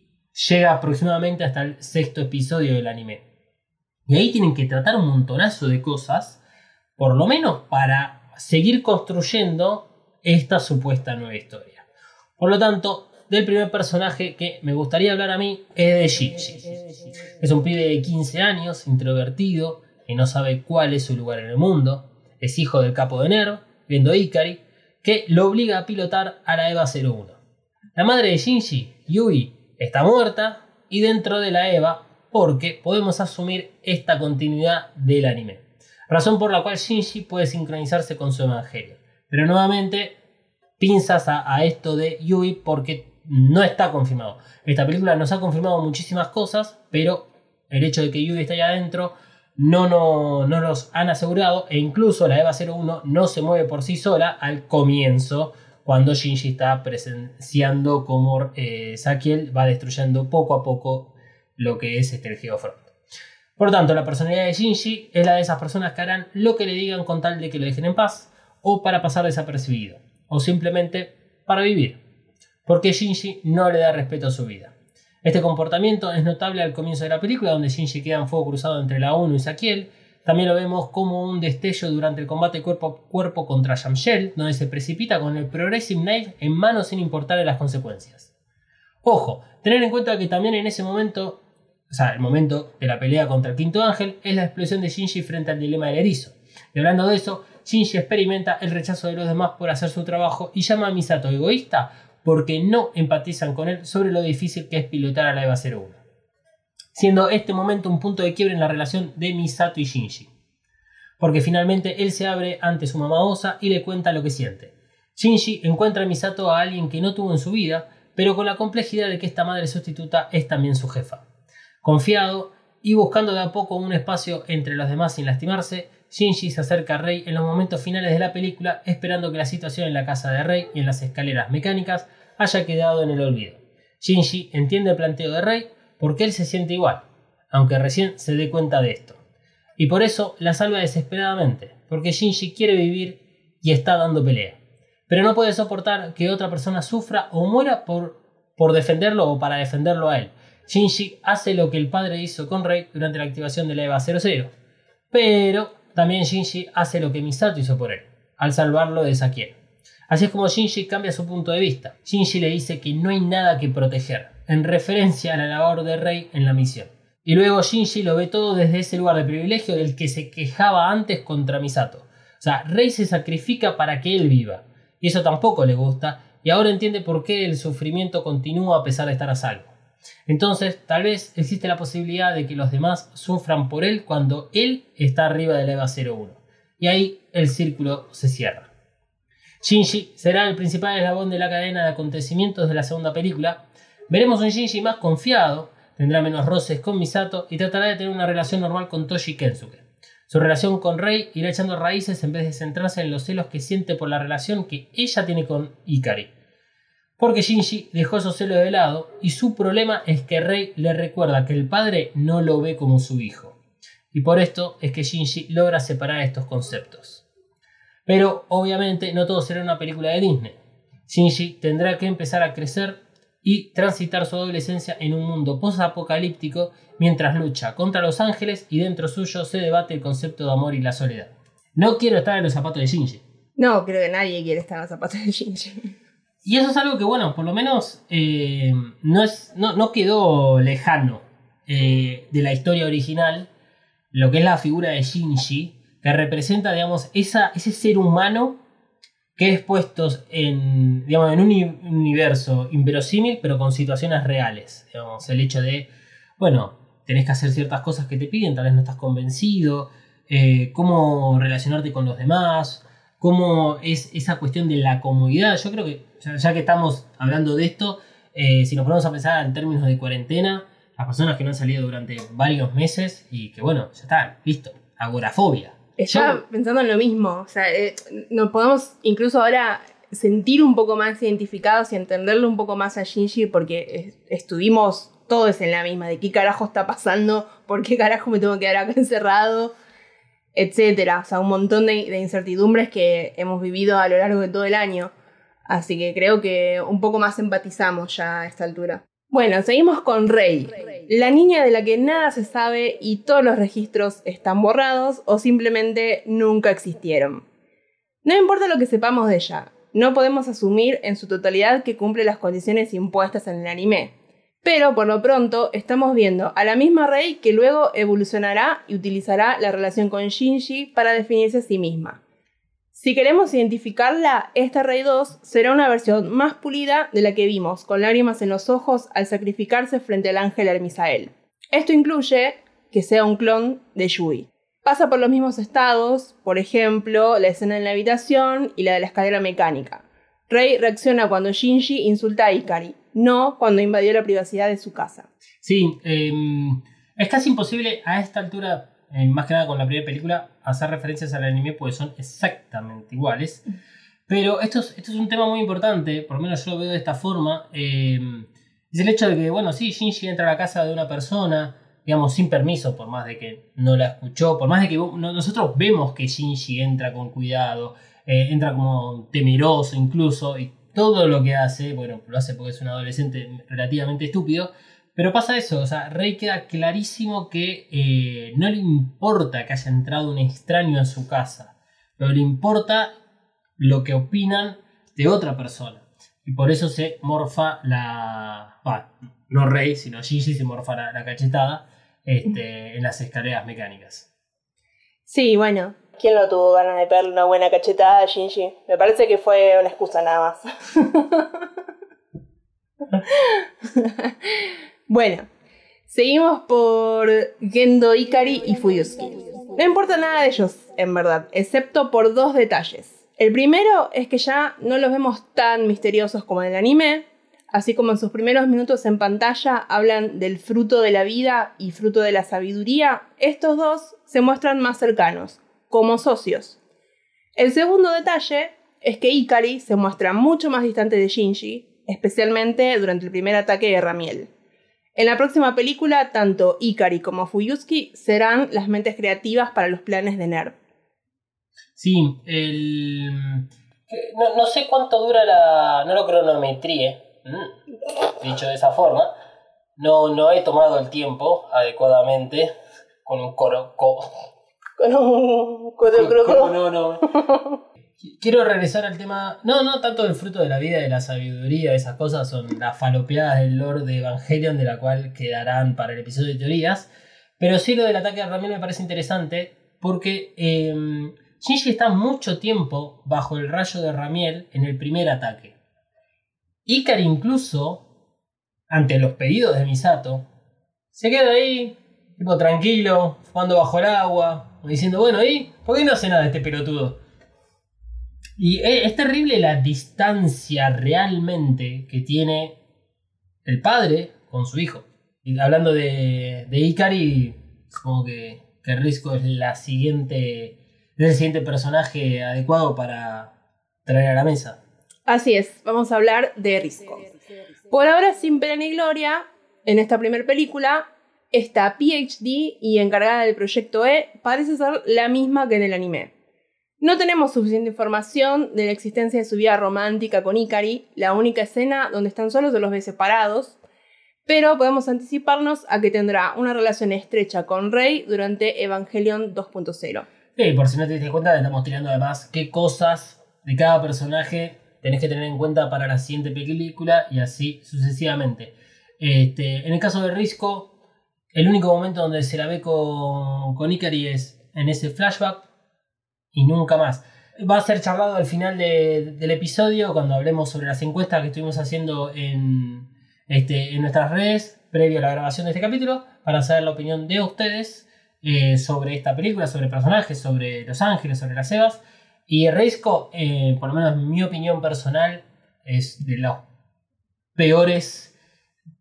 llega aproximadamente hasta el sexto episodio del anime. Y ahí tienen que tratar un montonazo de cosas, por lo menos para seguir construyendo esta supuesta nueva historia. Por lo tanto, del primer personaje que me gustaría hablar a mí es de Shinji. Es un pibe de 15 años, introvertido, que no sabe cuál es su lugar en el mundo. Es hijo del capo de NERV, viendo Ikari, que lo obliga a pilotar a la EVA 01. La madre de Shinji, Yui, está muerta y dentro de la EVA porque podemos asumir esta continuidad del anime. razón por la cual Shinji puede sincronizarse con su evangelio. Pero nuevamente pinzas a, esto de Yui porque no está confirmado. Esta película nos ha confirmado muchísimas cosas, pero el hecho de que Yui esté allá adentro no, no, no nos han asegurado e incluso la EVA 01 no se mueve por sí sola al comienzo cuando Shinji está presenciando cómo eh, Sakiel va destruyendo poco a poco lo que es este el Geofront. Por tanto, la personalidad de Shinji es la de esas personas que harán lo que le digan con tal de que lo dejen en paz, o para pasar desapercibido, o simplemente para vivir, porque Shinji no le da respeto a su vida. Este comportamiento es notable al comienzo de la película, donde Shinji queda en fuego cruzado entre la ONU y Sakiel. También lo vemos como un destello durante el combate cuerpo a cuerpo contra Shamshel, donde se precipita con el Progressive Knife en mano sin importarle las consecuencias. Ojo, tener en cuenta que también en ese momento, o sea, el momento de la pelea contra el Quinto Ángel, es la explosión de Shinji frente al dilema del erizo. Y hablando de eso, Shinji experimenta el rechazo de los demás por hacer su trabajo y llama a Misato egoísta porque no empatizan con él sobre lo difícil que es pilotar a la EVA 01. Siendo este momento un punto de quiebre en la relación de Misato y Shinji. Porque finalmente él se abre ante su mamá Osa y le cuenta lo que siente. Shinji encuentra a Misato a alguien que no tuvo en su vida, pero con la complejidad de que esta madre sustituta es también su jefa. Confiado y buscando de a poco un espacio entre los demás sin lastimarse, Shinji se acerca a Rei en los momentos finales de la película, esperando que la situación en la casa de Rei y en las escaleras mecánicas haya quedado en el olvido. Shinji entiende el planteo de Rei porque él se siente igual, aunque recién se dé cuenta de esto. Y por eso la salva desesperadamente, porque Shinji quiere vivir y está dando pelea. Pero no puede soportar que otra persona sufra o muera por, por defenderlo o para defenderlo a él. Shinji hace lo que el padre hizo con Rei durante la activación de la EVA 00. Pero también Shinji hace lo que Misato hizo por él, al salvarlo de Sakiel. Así es como Shinji cambia su punto de vista. Shinji le dice que no hay nada que proteger, en referencia a la labor de Rei en la misión. Y luego Shinji lo ve todo desde ese lugar de privilegio del que se quejaba antes contra Misato. O sea, Rei se sacrifica para que él viva. Y eso tampoco le gusta, y ahora entiende por qué el sufrimiento continúa a pesar de estar a salvo. Entonces, tal vez existe la posibilidad de que los demás sufran por él cuando él está arriba del EVA 01. Y ahí el círculo se cierra. Shinji será el principal eslabón de la cadena de acontecimientos de la segunda película. Veremos un Shinji más confiado, tendrá menos roces con Misato y tratará de tener una relación normal con Toshi Kensuke. Su relación con Rei irá echando raíces en vez de centrarse en los celos que siente por la relación que ella tiene con Ikari porque Shinji dejó esos celos de lado y su problema es que Rei le recuerda que el padre no lo ve como su hijo. Y por esto es que Shinji logra separar estos conceptos. Pero obviamente no todo será una película de Disney. Shinji tendrá que empezar a crecer y transitar su adolescencia en un mundo post-apocalíptico mientras lucha contra los ángeles y dentro suyo se debate el concepto de amor y la soledad. No quiero estar en los zapatos de Shinji. No, creo que nadie quiere estar en los zapatos de Shinji. Y eso es algo que, bueno, por lo menos eh, no, es, no, quedó lejano eh, de la historia original, lo que es la figura de Shinji, que representa, digamos, esa, ese ser humano que es puesto en, digamos, en un universo inverosímil, pero con situaciones reales. Digamos, el hecho de, bueno, tenés que hacer ciertas cosas que te piden, tal vez no estás convencido, eh, cómo relacionarte con los demás, cómo es esa cuestión de la comodidad. Yo creo que, ya, que estamos hablando de esto, eh, si nos ponemos a pensar en términos de cuarentena, las personas que no han salido durante varios meses y que, bueno, ya están, listo, agorafobia. Estaba pensando en lo mismo, o sea, eh, nos podemos incluso ahora sentir un poco más identificados y entenderlo un poco más a Shinji porque estuvimos todos en la misma, de qué carajo está pasando, por qué carajo me tengo que quedar acá encerrado, etcétera. O sea, un montón de, incertidumbres que hemos vivido a lo largo de todo el año. Así que creo que un poco más empatizamos ya a esta altura. Bueno, seguimos con Rey, la niña de la que nada se sabe y todos los registros están borrados o simplemente nunca existieron. No importa lo que sepamos de ella, no podemos asumir en su totalidad que cumple las condiciones impuestas en el anime. Pero por lo pronto estamos viendo a la misma Rei que luego evolucionará y utilizará la relación con Shinji para definirse a sí misma. Si queremos identificarla, esta Rei 2 será una versión más pulida de la que vimos, con lágrimas en los ojos al sacrificarse frente al ángel Hermisael. Esto incluye que sea un clon de Yui. Pasa por los mismos estados, por ejemplo, la escena en la habitación y la de la escalera mecánica. Rey reacciona cuando Shinji insulta a Ikari, no cuando invadió la privacidad de su casa. Sí, em, es casi imposible a esta altura, eh, más que nada con la primera película, hacer referencias al anime porque son exactamente iguales. Pero esto es, esto es un tema muy importante, por lo menos yo lo veo de esta forma. em, es el hecho de que, bueno, sí, Shinji entra a la casa de una persona, digamos, sin permiso, por más de que no la escuchó, por más de que no- nosotros vemos que Shinji entra con cuidado, eh, entra como temeroso incluso, y todo lo que hace, bueno, lo hace porque es un adolescente relativamente estúpido, pero pasa eso, o sea, Rey queda clarísimo que eh, no le importa que haya entrado un extraño en su casa, pero le importa lo que opinan de otra persona. Y por eso se morfa la... no Rey, sino Gigi se morfa la, la cachetada este, en las escaleras mecánicas. Sí, bueno. ¿Quién no tuvo ganas de pegarle una buena cachetada a Shinji? Me parece que fue una excusa nada más. bueno, seguimos por Gendo Ikari y Fuyusuki. No importa nada de ellos, en verdad, excepto por dos detalles. El primero es que ya no los vemos tan misteriosos como en el anime, así como en sus primeros minutos en pantalla hablan del fruto de la vida y fruto de la sabiduría, estos dos se muestran más cercanos, como socios. El segundo detalle es que Ikari se muestra mucho más distante de Shinji, especialmente durante el primer ataque de Ramiel. En la próxima película, tanto Ikari como Fuyusuki serán las mentes creativas para los planes de Nerv. Sí, el... No, no sé cuánto dura la... No lo cronometrié, mm, dicho de esa forma. No, no he tomado el tiempo adecuadamente con un coro... co- Con un coro- coro- ¿Cómo coro. no, no? Quiero regresar al tema, no, no tanto del fruto de la vida y de la sabiduría, esas cosas son las falopeadas del Lord de Evangelion, de la cual quedarán para el episodio de teorías, pero sí lo del ataque a Ramiel me parece interesante porque eh, Shinji está mucho tiempo bajo el rayo de Ramiel en el primer ataque. Ikari incluso, ante los pedidos de Misato, se queda ahí, tipo tranquilo, jugando bajo el agua, diciendo, bueno, ¿y por qué no hace nada este pelotudo? Y es, es terrible la distancia realmente que tiene el padre con su hijo. Hablando de, de Ikari, supongo que, que Risco es la siguiente, es el siguiente personaje adecuado para traer a la mesa. Así es, vamos a hablar de Risco. Por ahora, sin pena ni gloria, en esta primera película, esta PhD y encargada del proyecto E parece ser la misma que en el anime. No tenemos suficiente información de la existencia de su vida romántica con Ikari, la única escena donde están solos se los ve separados, pero podemos anticiparnos a que tendrá una relación estrecha con Rey durante Evangelion 2.0. Sí, por si no te diste cuenta, estamos tirando además qué cosas de cada personaje tenés que tener en cuenta para la siguiente película y así sucesivamente. Este, en el caso de Risco, el único momento donde se la ve con, con Ikari es en ese flashback y nunca más. Va a ser charlado al final de- del episodio cuando hablemos sobre las encuestas que estuvimos haciendo en, este, en nuestras redes previo a la grabación de este capítulo para saber la opinión de ustedes eh, sobre esta película, sobre personajes, sobre Los Ángeles, sobre las Evas. Y Reisco, eh, por lo menos en mi opinión personal, es de los peores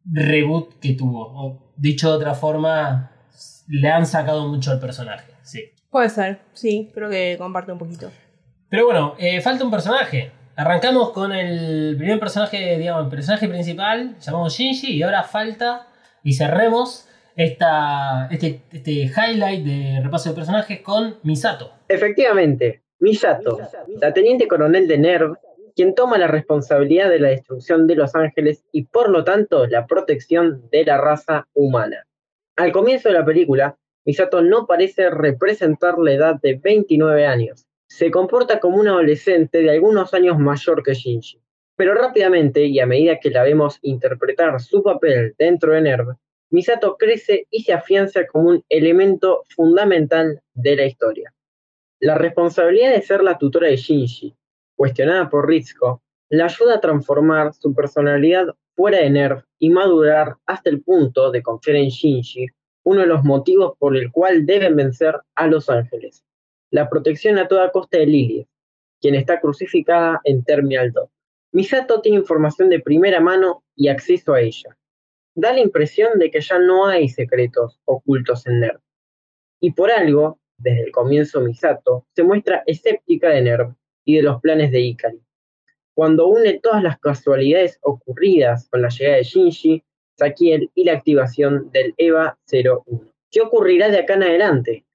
reboot que tuvo. O dicho de otra forma, le han sacado mucho al personaje. Sí. Puede ser, sí, creo que comparte un poquito. Pero bueno, eh, falta un personaje. Arrancamos con el primer personaje, digamos, el personaje principal, llamado Shinji, y ahora falta, y cerremos esta, este, este highlight de repaso de personajes con Misato. Efectivamente, Misato, la teniente coronel de NERV, quien toma la responsabilidad de la destrucción de Los Ángeles y por lo tanto la protección de la raza humana. Al comienzo de la película, Misato no parece representar la edad de 29 años. Se comporta como un adolescente de algunos años mayor que Shinji. Pero rápidamente, y a medida que la vemos interpretar su papel dentro de NERV, Misato crece y se afianza como un elemento fundamental de la historia. La responsabilidad de ser la tutora de Shinji, cuestionada por Ritsuko, la ayuda a transformar su personalidad fuera de NERV y madurar hasta el punto de confiar en Shinji uno de los motivos por el cual deben vencer a los ángeles. La protección a toda costa de Lilith, quien está crucificada en Terminal 2. Misato tiene información de primera mano y acceso a ella. Da la impresión de que ya no hay secretos ocultos en NERV. Y por algo, desde el comienzo Misato se muestra escéptica de NERV y de los planes de Ikari. Cuando une todas las casualidades ocurridas con la llegada de Shinji, Sakiel y la activación del EVA 01. ¿Qué ocurrirá de acá en adelante?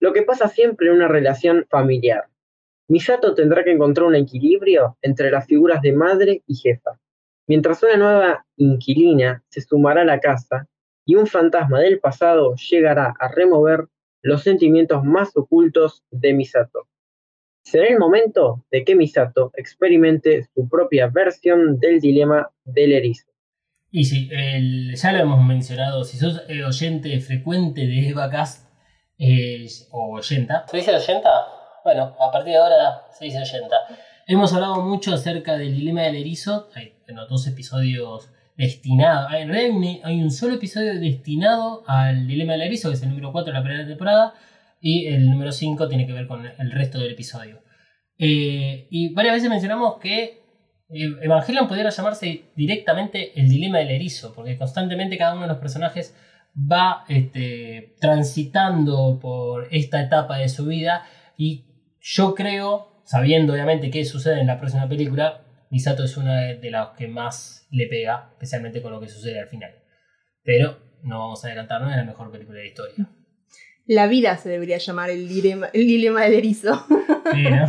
Lo que pasa siempre en una relación familiar. Misato tendrá que encontrar un equilibrio entre las figuras de madre y jefa, mientras una nueva inquilina se sumará a la casa y un fantasma del pasado llegará a remover los sentimientos más ocultos de Misato. Será el momento de que Misato experimente su propia versión del dilema del erizo. Y sí, el- ya lo hemos mencionado, si sos eh, oyente frecuente de EvaCast eh, o oyenta. ¿Se dice oyenta? Bueno, a partir de ahora se dice oyenta. Hemos hablado mucho acerca del dilema del erizo. Hay bueno, dos episodios destinados. En realidad hay un, hay un solo episodio destinado al dilema del erizo, que es el número 4 de la primera temporada. Y el número 5 tiene que ver con el resto del episodio. Eh, y varias veces mencionamos que eh, Evangelion pudiera llamarse directamente el dilema del erizo, porque constantemente cada uno de los personajes va este, transitando por esta etapa de su vida y yo creo, sabiendo obviamente qué sucede en la próxima película, Misato es una de las que más le pega, especialmente con lo que sucede al final. Pero no vamos a adelantarnos, es la mejor película de la historia. La vida se debería llamar el dilema, el dilema del erizo. Sí, ¿no?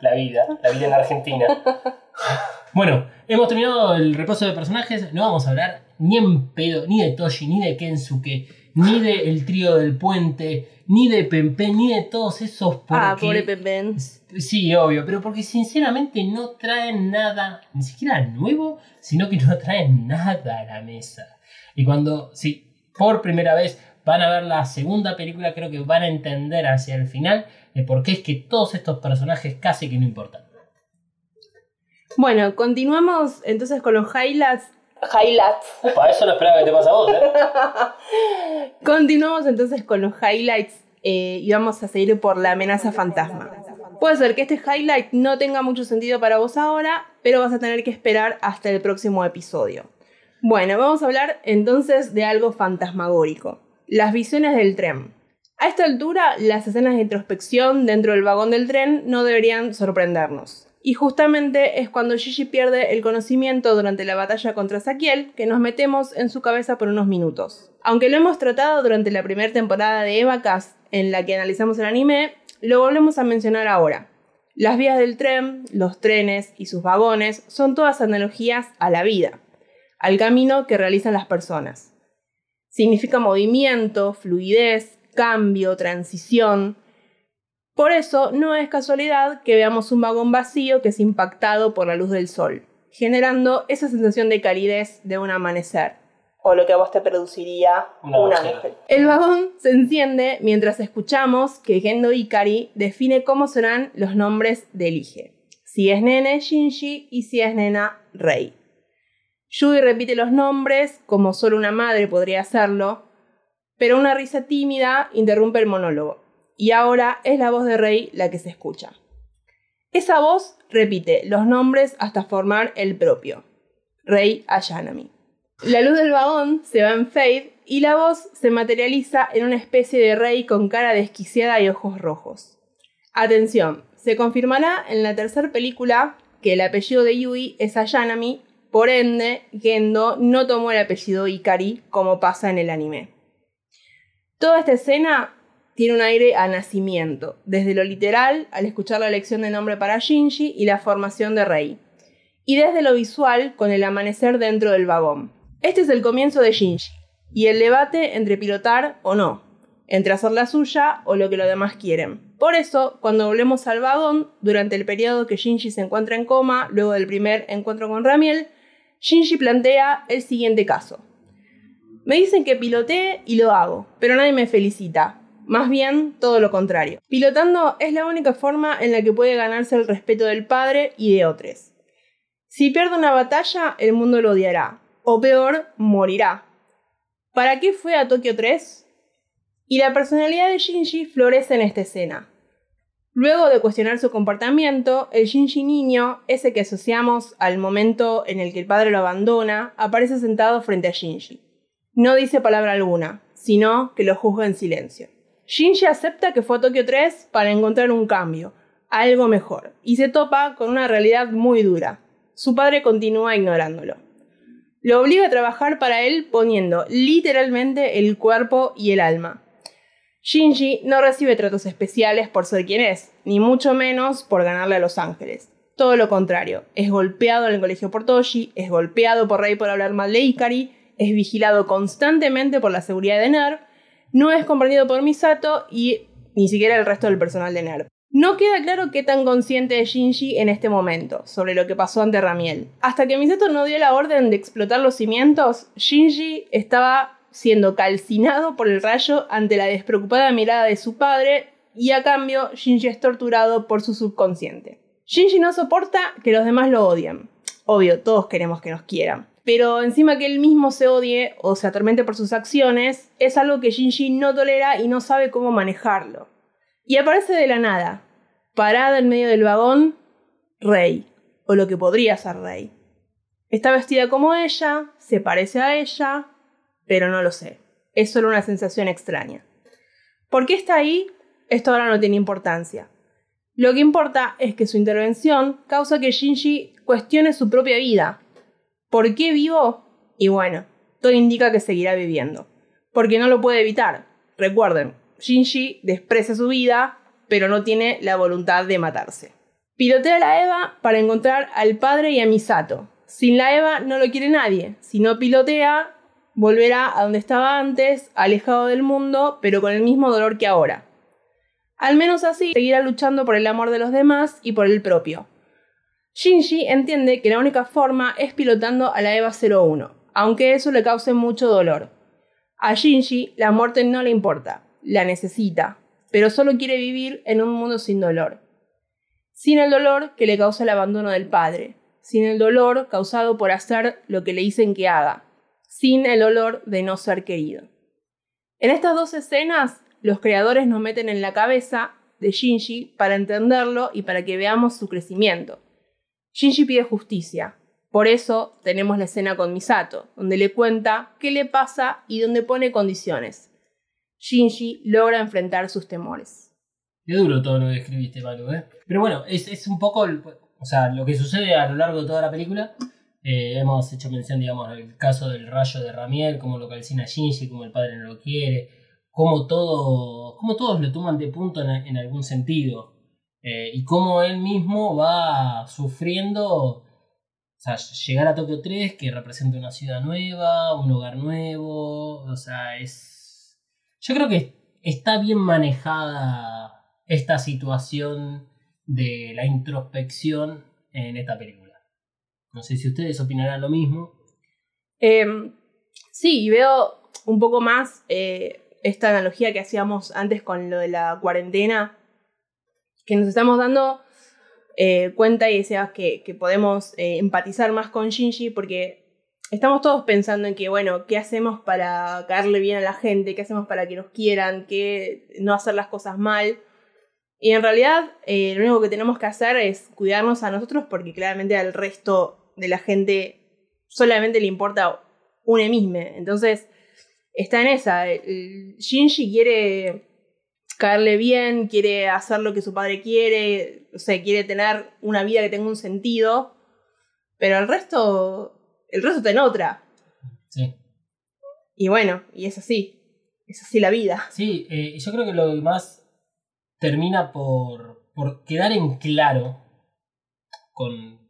La vida, la vida en Argentina. Bueno, hemos terminado el repaso de personajes. No vamos a hablar ni en pedo, ni de Toshi, ni de Kensuke, ni del trío del puente, ni de Pempe, ni de todos esos porque... Ah, pobre Pepen. Sí, obvio, pero porque sinceramente no traen nada, ni siquiera nuevo, sino que no traen nada a la mesa. Y cuando, sí, por primera vez van a ver la segunda película, creo que van a entender hacia el final de por qué es que todos estos personajes casi que no importan. Bueno, continuamos entonces con los highlights. Highlights. Para eso no esperaba que te pase a vos, ¿eh? Continuamos entonces con los highlights eh, y vamos a seguir por la amenaza fantasma. Puede ser que este highlight no tenga mucho sentido para vos ahora, pero vas a tener que esperar hasta el próximo episodio. Bueno, vamos a hablar entonces de algo fantasmagórico. Las visiones del tren. A esta altura, las escenas de introspección dentro del vagón del tren no deberían sorprendernos. Y justamente es cuando Gigi pierde el conocimiento durante la batalla contra Sakiel que nos metemos en su cabeza por unos minutos. Aunque lo hemos tratado durante la primera temporada de Evacast, en la que analizamos el anime, lo volvemos a mencionar ahora. Las vías del tren, los trenes y sus vagones son todas analogías a la vida, al camino que realizan las personas. Significa movimiento, fluidez, cambio, transición. Por eso no es casualidad que veamos un vagón vacío que es impactado por la luz del sol, generando esa sensación de calidez de un amanecer, o lo que a vos te produciría Una un ángel. El vagón se enciende mientras escuchamos que Gendo Ikari define cómo serán los nombres de Elige. Si es nene, Shinji, y si es nena, Rei. Yui repite los nombres como solo una madre podría hacerlo, pero una risa tímida interrumpe el monólogo. Y ahora es la voz de Rei la que se escucha. Esa voz repite los nombres hasta formar el propio. Rei Ayanami. La luz del vagón se va en fade y la voz se materializa en una especie de rey con cara desquiciada y ojos rojos. Atención, se confirmará en la tercera película que el apellido de Yui es Ayanami, por ende, Gendo no tomó el apellido Ikari como pasa en el anime. Toda esta escena tiene un aire a nacimiento, desde lo literal al escuchar la elección de nombre para Shinji y la formación de Rei, y desde lo visual con el amanecer dentro del vagón. Este es el comienzo de Shinji, y el debate entre pilotar o no, entre hacer la suya o lo que los demás quieren. Por eso, cuando volvemos al vagón, durante el periodo que Shinji se encuentra en coma, luego del primer encuentro con Ramiel, Shinji plantea el siguiente caso. Me dicen que pilotee y lo hago, pero nadie me felicita. Más bien, todo lo contrario. Pilotando es la única forma en la que puede ganarse el respeto del padre y de otros. Si pierde una batalla, el mundo lo odiará. O peor, morirá. ¿Para qué fue a Tokio 3? Y la personalidad de Shinji florece en esta escena. Luego de cuestionar su comportamiento, el Shinji niño, ese que asociamos al momento en el que el padre lo abandona, aparece sentado frente a Shinji. No dice palabra alguna, sino que lo juzga en silencio. Shinji acepta que fue a Tokio 3 para encontrar un cambio, algo mejor, y se topa con una realidad muy dura. Su padre continúa ignorándolo. Lo obliga a trabajar para él poniendo literalmente el cuerpo y el alma. Shinji no recibe tratos especiales por ser quien es, ni mucho menos por ganarle a Los Ángeles. Todo lo contrario, es golpeado en el colegio por Toshi, es golpeado por Rei por hablar mal de Ikari, es vigilado constantemente por la seguridad de NERV, no es comprendido por Misato y ni siquiera el resto del personal de NERV. No queda claro qué tan consciente es Shinji en este momento sobre lo que pasó ante Ramiel. Hasta que Misato no dio la orden de explotar los cimientos, Shinji estaba siendo calcinado por el rayo ante la despreocupada mirada de su padre y a cambio Shinji es torturado por su subconsciente. Shinji no soporta que los demás lo odien. Obvio, todos queremos que nos quieran. Pero encima que él mismo se odie o se atormente por sus acciones, es algo que Shinji no tolera y no sabe cómo manejarlo. Y aparece de la nada, parada en medio del vagón, Rey, o lo que podría ser Rey. Está vestida como ella, se parece a ella, pero no lo sé. Es solo una sensación extraña. ¿Por qué está ahí? Esto ahora no tiene importancia. Lo que importa es que su intervención causa que Shinji cuestione su propia vida. ¿Por qué vivo? Y bueno, todo indica que seguirá viviendo. Porque no lo puede evitar. Recuerden, Shinji desprecia su vida, pero no tiene la voluntad de matarse. Pilotea la Eva para encontrar al padre y a Misato. Sin la Eva no lo quiere nadie. Si no pilotea, volverá a donde estaba antes, alejado del mundo, pero con el mismo dolor que ahora. Al menos así, seguirá luchando por el amor de los demás y por el propio. Shinji entiende que la única forma es pilotando a la EVA 01, aunque eso le cause mucho dolor. A Shinji la muerte no le importa, la necesita, pero solo quiere vivir en un mundo sin dolor. Sin el dolor que le causa el abandono del padre, sin el dolor causado por hacer lo que le dicen que haga, sin el dolor de no ser querido. En estas dos escenas, los creadores nos meten en la cabeza de Shinji para entenderlo y para que veamos su crecimiento. Shinji pide justicia, por eso tenemos la escena con Misato, donde le cuenta qué le pasa y donde pone condiciones. Shinji logra enfrentar sus temores. Qué duro todo lo que escribiste, Malu, ¿eh? Pero bueno, es un poco o sea, lo que sucede a lo largo de toda la película eh, hemos hecho mención, digamos, al caso del rayo de Ramiel, cómo lo calcina Shinji, cómo el padre no lo quiere, cómo, todo, cómo todos lo toman de punto en, algún sentido. Eh, y cómo él mismo va sufriendo, llegar a Tokio 3, que representa una ciudad nueva, un hogar nuevo, o sea, es... Yo creo que está bien manejada esta situación de la introspección en esta película. No sé si ustedes opinarán lo mismo. Em, sí, y veo un poco más eh, esta analogía que hacíamos antes con lo de la cuarentena, que nos estamos dando eh, cuenta y decías que, que podemos eh, empatizar más con Shinji porque estamos todos pensando en que, bueno, ¿qué hacemos para caerle bien a la gente? ¿Qué hacemos para que nos quieran? ¿Qué no hacer las cosas mal? Y en realidad lo único que tenemos que hacer es cuidarnos a nosotros porque claramente al resto de la gente solamente le importa un emisme. Entonces, está en esa. Shinji quiere caerle bien, quiere hacer lo que su padre quiere, o sea, quiere tener una vida que tenga un sentido, pero el resto, el resto está en otra. Sí. Y bueno, y es así, es así la vida. Sí, eh, yo creo que lo que más termina por, por quedar en claro con,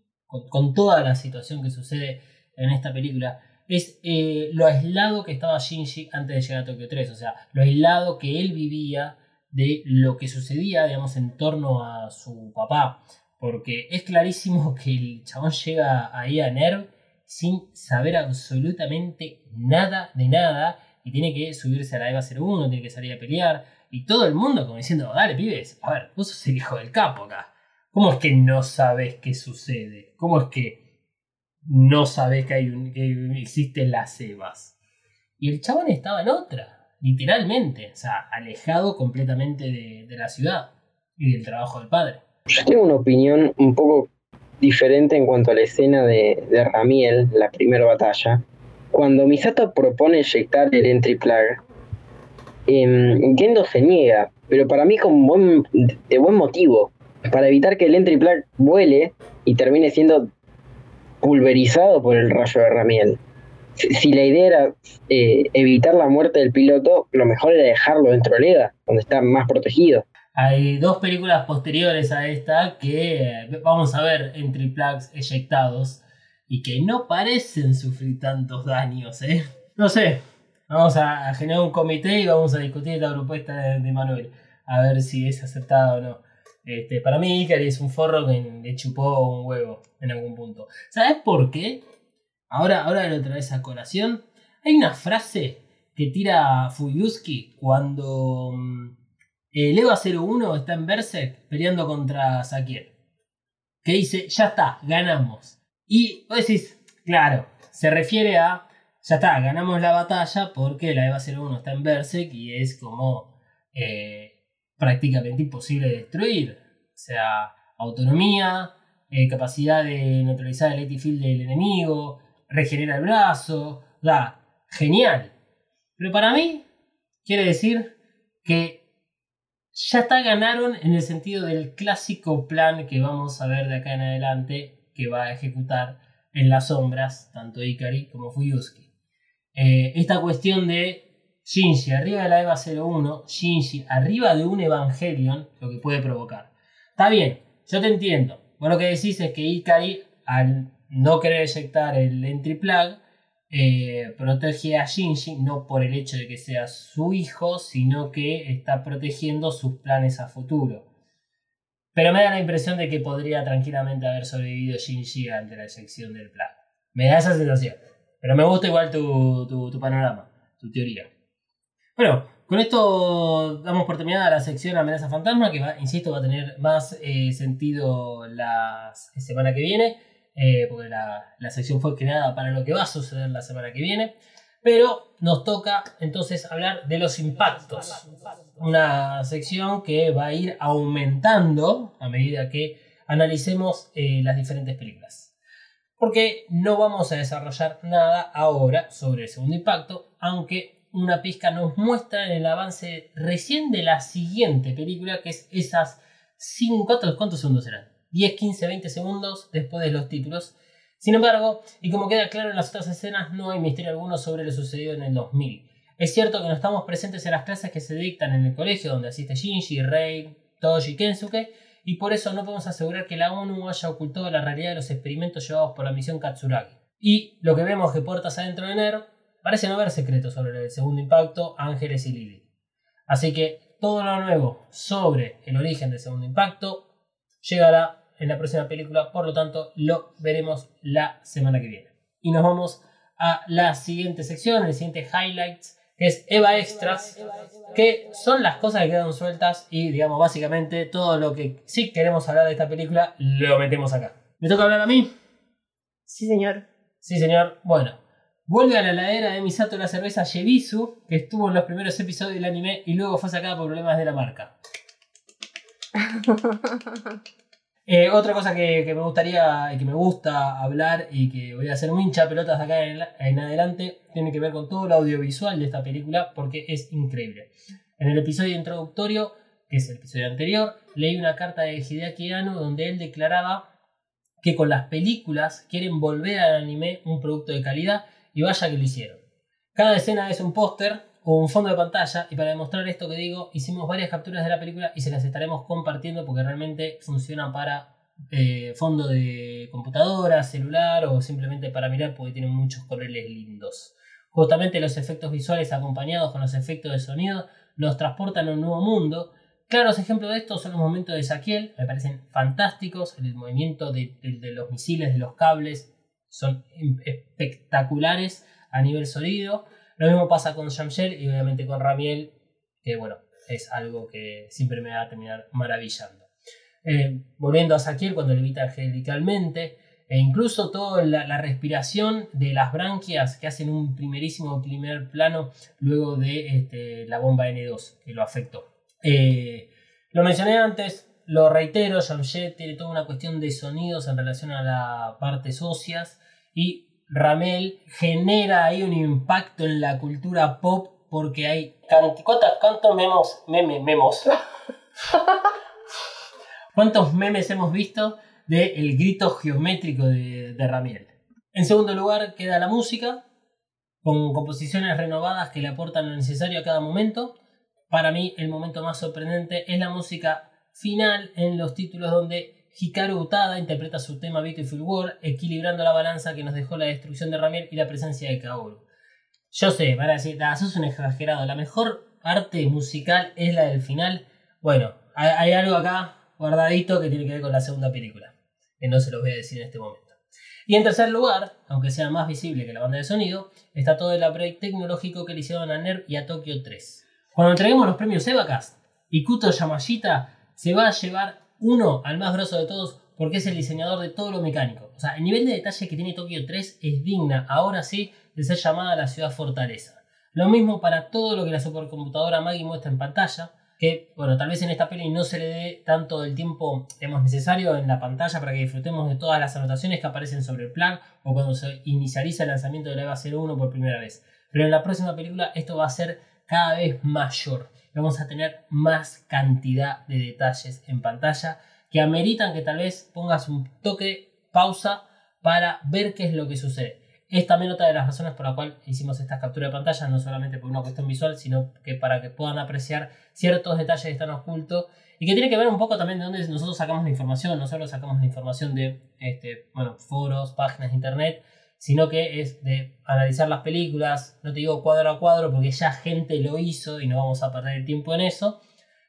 con, toda la situación que sucede en esta película, es eh, lo aislado que estaba Shinji antes de llegar a Tokio 3, o sea, lo aislado que él vivía de lo que sucedía, digamos, en torno a su papá, porque es clarísimo que el chabón llega ahí a NERV sin saber absolutamente nada de nada y tiene que subirse a la EVA 01, tiene que salir a pelear y todo el mundo como diciendo, dale pibes, a ver, vos sos el hijo del capo acá. ¿Cómo es que no sabes qué sucede? ¿Cómo es que no sabes que, hay que existen las EVAs? Y el chabón estaba en otra, literalmente, o sea, alejado completamente de, de la ciudad y del trabajo del padre. Yo tengo una opinión un poco diferente en cuanto a la escena de, Ramiel, la primera batalla. Cuando Misato propone eyectar el entry plug, em, Gendo se niega, pero para mí con buen, de buen motivo, para evitar que el entry plug vuele y termine siendo pulverizado por el rayo de Ramiel. Si, la idea era eh, evitar la muerte del piloto, lo mejor era dejarlo dentro del EGA, donde está más protegido. Hay dos películas posteriores a esta que eh, vamos a ver entry plugs eyectados y que no parecen sufrir tantos daños, ¿eh? No sé, vamos a, a generar un comité y vamos a discutir la propuesta de, de Manuel, a ver si es aceptada o no. Este, para mí, Ikari es un forro que le chupó un huevo en algún punto. ¿Sabes por qué? Ahora, ahora lo traes a colación. Hay una frase que tira Fuyuski cuando el EVA 01 está en Berserk peleando contra Sakiel. Que dice, ya está, ganamos. Y vos decís, claro, se refiere a, ya está, ganamos la batalla porque la EVA 01 está en Berserk y es como eh, prácticamente imposible de destruir. O sea, autonomía, eh, capacidad de neutralizar el AT field del enemigo, regenera el brazo, da, genial. Pero para mí, quiere decir que ya está ganaron en el sentido del clásico plan que vamos a ver de acá en adelante que va a ejecutar en las sombras tanto Ikari como Fuyuski. Eh, esta cuestión de Shinji arriba de la EVA 01, Shinji arriba de un Evangelion, lo que puede provocar. Está bien, yo te entiendo. Vos lo que decís es que Ikari, al no querer eyectar el entry plug, eh, protege a Shinji no por el hecho de que sea su hijo, sino que está protegiendo sus planes a futuro. Pero me da la impresión de que podría tranquilamente haber sobrevivido Shinji ante la eyección del plug. Me da esa sensación. Pero me gusta igual tu, tu panorama, tu teoría. Bueno, con esto damos por terminada la sección Amenaza Fantasma, que va, insisto, va a tener más eh, sentido la semana que viene, eh, porque la, la sección fue creada para lo que va a suceder la semana que viene. Pero nos toca entonces hablar de los impactos. Una sección que va a ir aumentando a medida que analicemos eh, las diferentes películas. Porque no vamos a desarrollar nada ahora sobre el segundo impacto, aunque una pizca nos muestra en el avance recién de la siguiente película, que es esas 5, ¿cuántos, ¿cuántos segundos serán? 10, 15, 20 segundos después de los títulos. Sin embargo, y como queda claro en las otras escenas, no hay misterio alguno sobre lo sucedido en el 2000. Es cierto que no estamos presentes en las clases que se dictan en el colegio donde asiste Shinji, Rei, Toji Kensuke, y por eso no podemos asegurar que la ONU haya ocultado la realidad de los experimentos llevados por la misión Katsuragi. Y lo que vemos que puertas adentro de Nero parece no haber secretos sobre el segundo impacto, Ángeles y Lily. Así que todo lo nuevo sobre el origen del segundo impacto llegará en la próxima película, por lo tanto lo veremos la semana que viene. Y nos vamos a la siguiente sección, el siguiente highlights, que es Eva Extras, que son las cosas que quedan sueltas y digamos básicamente todo lo que sí queremos hablar de esta película lo metemos acá. ¿Me toca hablar a mí? Sí, señor. Sí, señor. Bueno, Vuelve a la ladera de Misato la cerveza Yebisu, que estuvo en los primeros episodios del anime y luego fue sacada por problemas de la marca. Eh, otra cosa que, que me gustaría y que me gusta hablar y que voy a hacer muy hincha pelotas de acá en, en adelante tiene que ver con todo el audiovisual de esta película porque es increíble. En el episodio introductorio, que es el episodio anterior, leí una carta de Hideaki Anno donde él declaraba que con las películas quieren volver al anime un producto de calidad y vaya que lo hicieron. Cada escena es un póster o un fondo de pantalla y para demostrar esto que digo hicimos varias capturas de la película y se las estaremos compartiendo porque realmente funcionan para eh, fondo de computadora, celular o simplemente para mirar porque tienen muchos colores lindos. Justamente los efectos visuales acompañados con los efectos de sonido nos transportan a un nuevo mundo. Claros ejemplos de esto son los momentos de Saquiel, me parecen fantásticos, el movimiento de, de los misiles, de los cables, son espectaculares a nivel sonido. Lo mismo pasa con Shamshel y obviamente con Ramiel, que bueno, es algo que siempre me va a terminar maravillando. Eh, volviendo a Sakiel cuando levita angelicalmente, E incluso toda la, la respiración de las branquias que hacen un primerísimo primer plano luego de este, la bomba N2 que lo afectó. Eh, lo mencioné antes, lo reitero, Jamjet tiene toda una cuestión de sonidos en relación a las partes óseas y Ramel genera ahí un impacto en la cultura pop porque hay canticotas, cuántos memos, meme, memos. ¿Cuántos memes hemos visto del grito geométrico de, de Ramiel? En segundo lugar queda la música, con composiciones renovadas que le aportan lo necesario a cada momento. Para mí el momento más sorprendente es la música final en los títulos donde Hikaru Utada interpreta su tema Beautiful World, equilibrando la balanza que nos dejó la destrucción de Ramiel y la presencia de Kaoru. Yo sé, van a decir, ah, sos un exagerado, la mejor arte musical es la del final. Bueno, hay, algo acá guardadito que tiene que ver con la segunda película, que no se los voy a decir en este momento. Y en tercer lugar, aunque sea más visible que la banda de sonido, está todo el upgrade tecnológico que le hicieron a NERV y a Tokyo 3. Cuando entreguemos los premios Evacast, Ikuto Yamashita se va a llevar uno al más grosso de todos porque es el diseñador de todo lo mecánico. O sea, el nivel de detalle que tiene Tokyo 3 es digna, ahora sí, de ser llamada la ciudad fortaleza. Lo mismo para todo lo que la supercomputadora Maggie muestra en pantalla, que, bueno, tal vez en esta peli no se le dé tanto el tiempo digamos, necesario en la pantalla para que disfrutemos de todas las anotaciones que aparecen sobre el plan o cuando se inicializa el lanzamiento de la EVA 01 por primera vez. Pero en la próxima película esto va a ser cada vez mayor. Vamos a tener más cantidad de detalles en pantalla que ameritan que tal vez pongas un toque, pausa, para ver qué es lo que sucede. Es también otra de las razones por la cual hicimos esta captura de pantalla, no solamente por una cuestión visual, sino que para que puedan apreciar ciertos detalles que están ocultos y que tiene que ver un poco también de dónde nosotros sacamos la información. Nosotros sacamos la información de este, bueno, foros, páginas de internet, sino que es de analizar las películas, no te digo cuadro a cuadro porque ya gente lo hizo y no vamos a perder el tiempo en eso,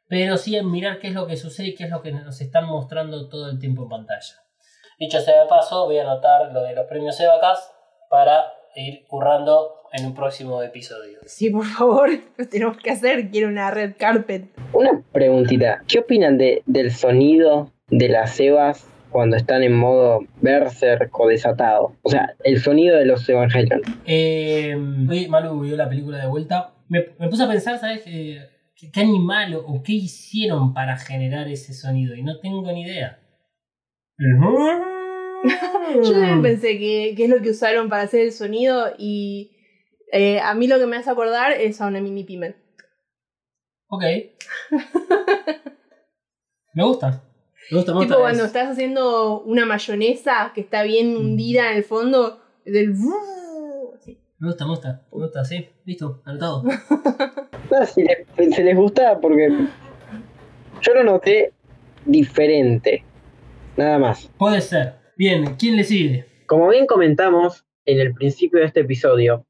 pero sí en mirar qué es lo que sucede y qué es lo que nos están mostrando todo el tiempo en pantalla. Dicho sea de paso, voy a anotar lo de los premios Evacas para ir currando en un próximo episodio. Sí, por favor, lo tenemos que hacer. Quiero una red carpet. Una preguntita. ¿Qué opinan de, del sonido de las Evas cuando están en modo berserk o desatado? O sea, el sonido de los Evangelion. Eh, hoy Malu vio la película de vuelta. Me, me puse a pensar, ¿sabes? Eh, ¿qué, qué animal o, o qué hicieron para generar ese sonido? Y no tengo ni idea. Yo también pensé que, que es lo que usaron para hacer el sonido y eh, a mí lo que me hace acordar es a una mini pimen. Ok. me gusta. Me gusta. Tipo cuando Es- estás haciendo una mayonesa que está bien hundida en el fondo, del... así. Me gusta, me gusta. Me gusta, sí. Listo, anotado. No, si les, se les gusta porque yo lo noté diferente. Nada más. Puede ser. Bien, ¿quién le sigue? Como bien comentamos en el principio de este episodio,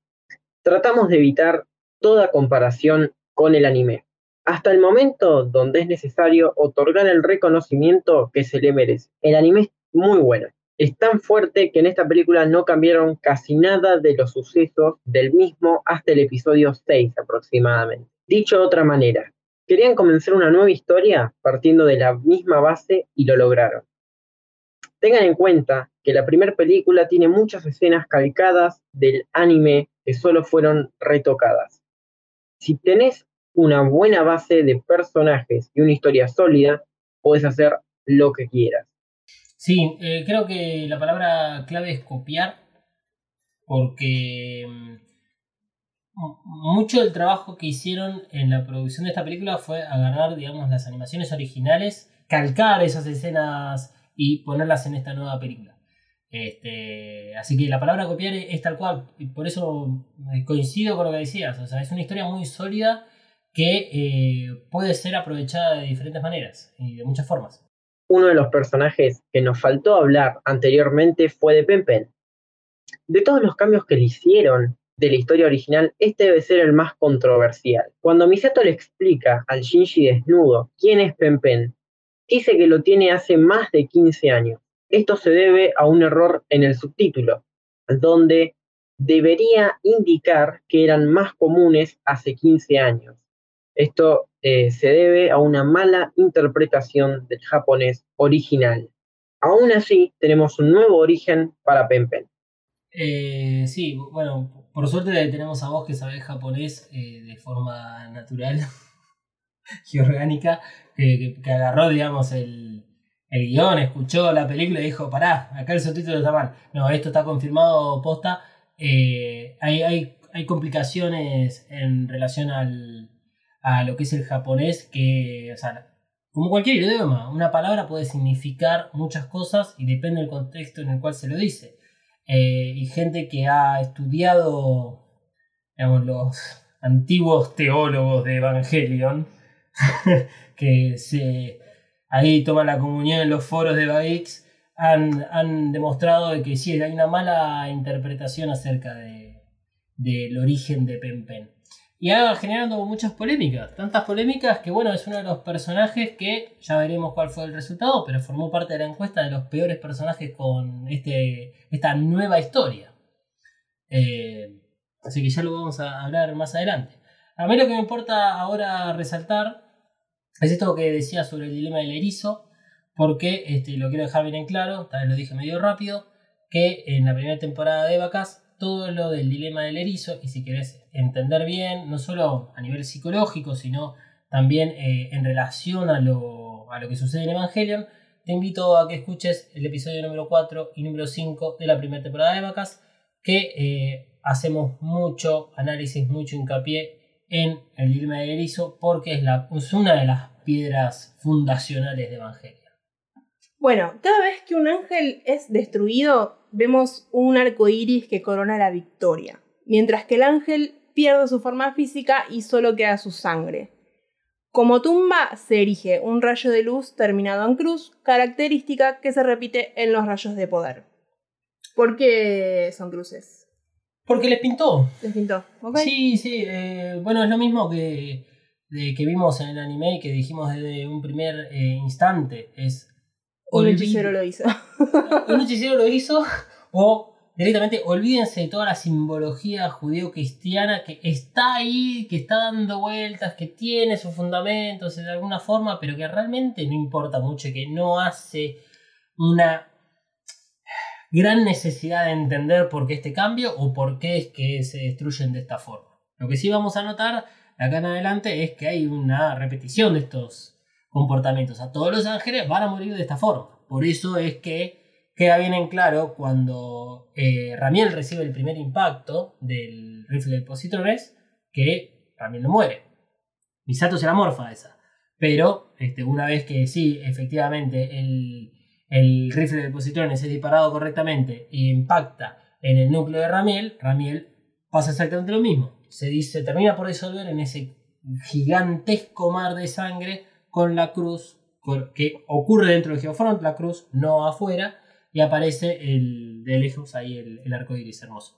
tratamos de evitar toda comparación con el anime, hasta el momento donde es necesario otorgar el reconocimiento que se le merece. El anime es muy bueno, es tan fuerte que en esta película no cambiaron casi nada de los sucesos del mismo hasta el episodio 6 aproximadamente. Dicho de otra manera, querían comenzar una nueva historia partiendo de la misma base y lo lograron. Tengan en cuenta que la primera película tiene muchas escenas calcadas del anime que solo fueron retocadas. Si tenés una buena base de personajes y una historia sólida, puedes hacer lo que quieras. Sí, eh, creo que la palabra clave es copiar, porque mm, mucho del trabajo que hicieron en la producción de esta película fue agarrar, digamos, las animaciones originales, calcar esas escenas y ponerlas en esta nueva película. Este, así que la palabra copiar es, es tal cual, y por eso eh, coincido con lo que decías, o sea, es una historia muy sólida que eh, puede ser aprovechada de diferentes maneras y de muchas formas. Uno de los personajes que nos faltó hablar anteriormente fue de Pen Pen. De todos los cambios que le hicieron de la historia original, este debe ser el más controversial. Cuando Misato le explica al Shinji desnudo quién es Pen Pen, dice que lo tiene hace más de 15 años. Esto se debe a un error en el subtítulo, donde debería indicar que eran más comunes hace 15 años. Esto eh, se debe a una mala interpretación del japonés original. Aún así, tenemos un nuevo origen para Pen Pen. Eh, sí, bueno, por suerte tenemos a vos que sabés japonés eh, de forma natural y orgánica, que, que agarró, digamos, el, el guion, escuchó la película y dijo, pará, acá el subtítulo está mal. No, esto está confirmado posta. Eh, hay, hay, hay, complicaciones en relación al, a lo que es el japonés que, o sea, como cualquier idioma, una palabra puede significar muchas cosas y depende del contexto en el cual se lo dice. Eh, y gente que ha estudiado, digamos, los antiguos teólogos de Evangelion, que se ahí toman la comunión en los foros de Bagix, han, han demostrado que sí, hay una mala interpretación acerca de, del origen de Pen Pen. Y ha generando muchas polémicas, tantas polémicas que bueno, es uno de los personajes que ya veremos cuál fue el resultado, pero formó parte de la encuesta de los peores personajes con este, esta nueva historia. Eh, así que ya lo vamos a hablar más adelante. A mí lo que me importa ahora resaltar es esto que decía sobre el dilema del erizo, porque este, lo quiero dejar bien en claro, tal vez lo dije medio rápido, que en la primera temporada de Vacas, todo lo del dilema del erizo, y si querés entender bien, no solo a nivel psicológico, sino también eh, en relación a lo, a lo que sucede en Evangelion, te invito a que escuches el episodio número 4 y número 5 de la primera temporada de Vacas, que eh, hacemos mucho análisis, mucho hincapié en el dilema del erizo porque es, la, una de las piedras fundacionales de Evangelio. Bueno, cada vez que un ángel es destruido, vemos un arco iris que corona la victoria, mientras que el ángel pierde su forma física y solo queda su sangre. Como tumba se erige un rayo de luz terminado en cruz, característica que se repite en los rayos de poder. ¿Por qué son cruces? Porque les pintó. Les pintó, ok. Sí, sí. eh, bueno, es lo mismo que, de- que vimos en el anime y que dijimos desde un primer eh, instante. Es. Un hechicero lo hizo. un hechicero lo hizo o directamente olvídense de toda la simbología judío-cristiana que está ahí, que está dando vueltas, que tiene sus fundamentos de alguna forma, pero que realmente no importa mucho y que no hace una gran necesidad de entender por qué este cambio o por qué es que se destruyen de esta forma. Lo que sí vamos a notar acá en adelante es que hay una repetición de estos comportamientos. A todos los ángeles van a morir de esta forma. Por eso es que queda bien en claro cuando eh, Ramiel recibe el primer impacto del rifle de positrones que Ramiel no muere. Misato se la morfa esa. Pero este, una vez que sí, efectivamente, el, el rifle de positrones es disparado correctamente y impacta en el núcleo de Ramiel, Ramiel pasa exactamente lo mismo. Se dice, termina por disolver en ese gigantesco mar de sangre con la cruz que ocurre dentro de Geofront, la cruz no afuera, y aparece el, de lejos ahí el, el arco iris hermoso.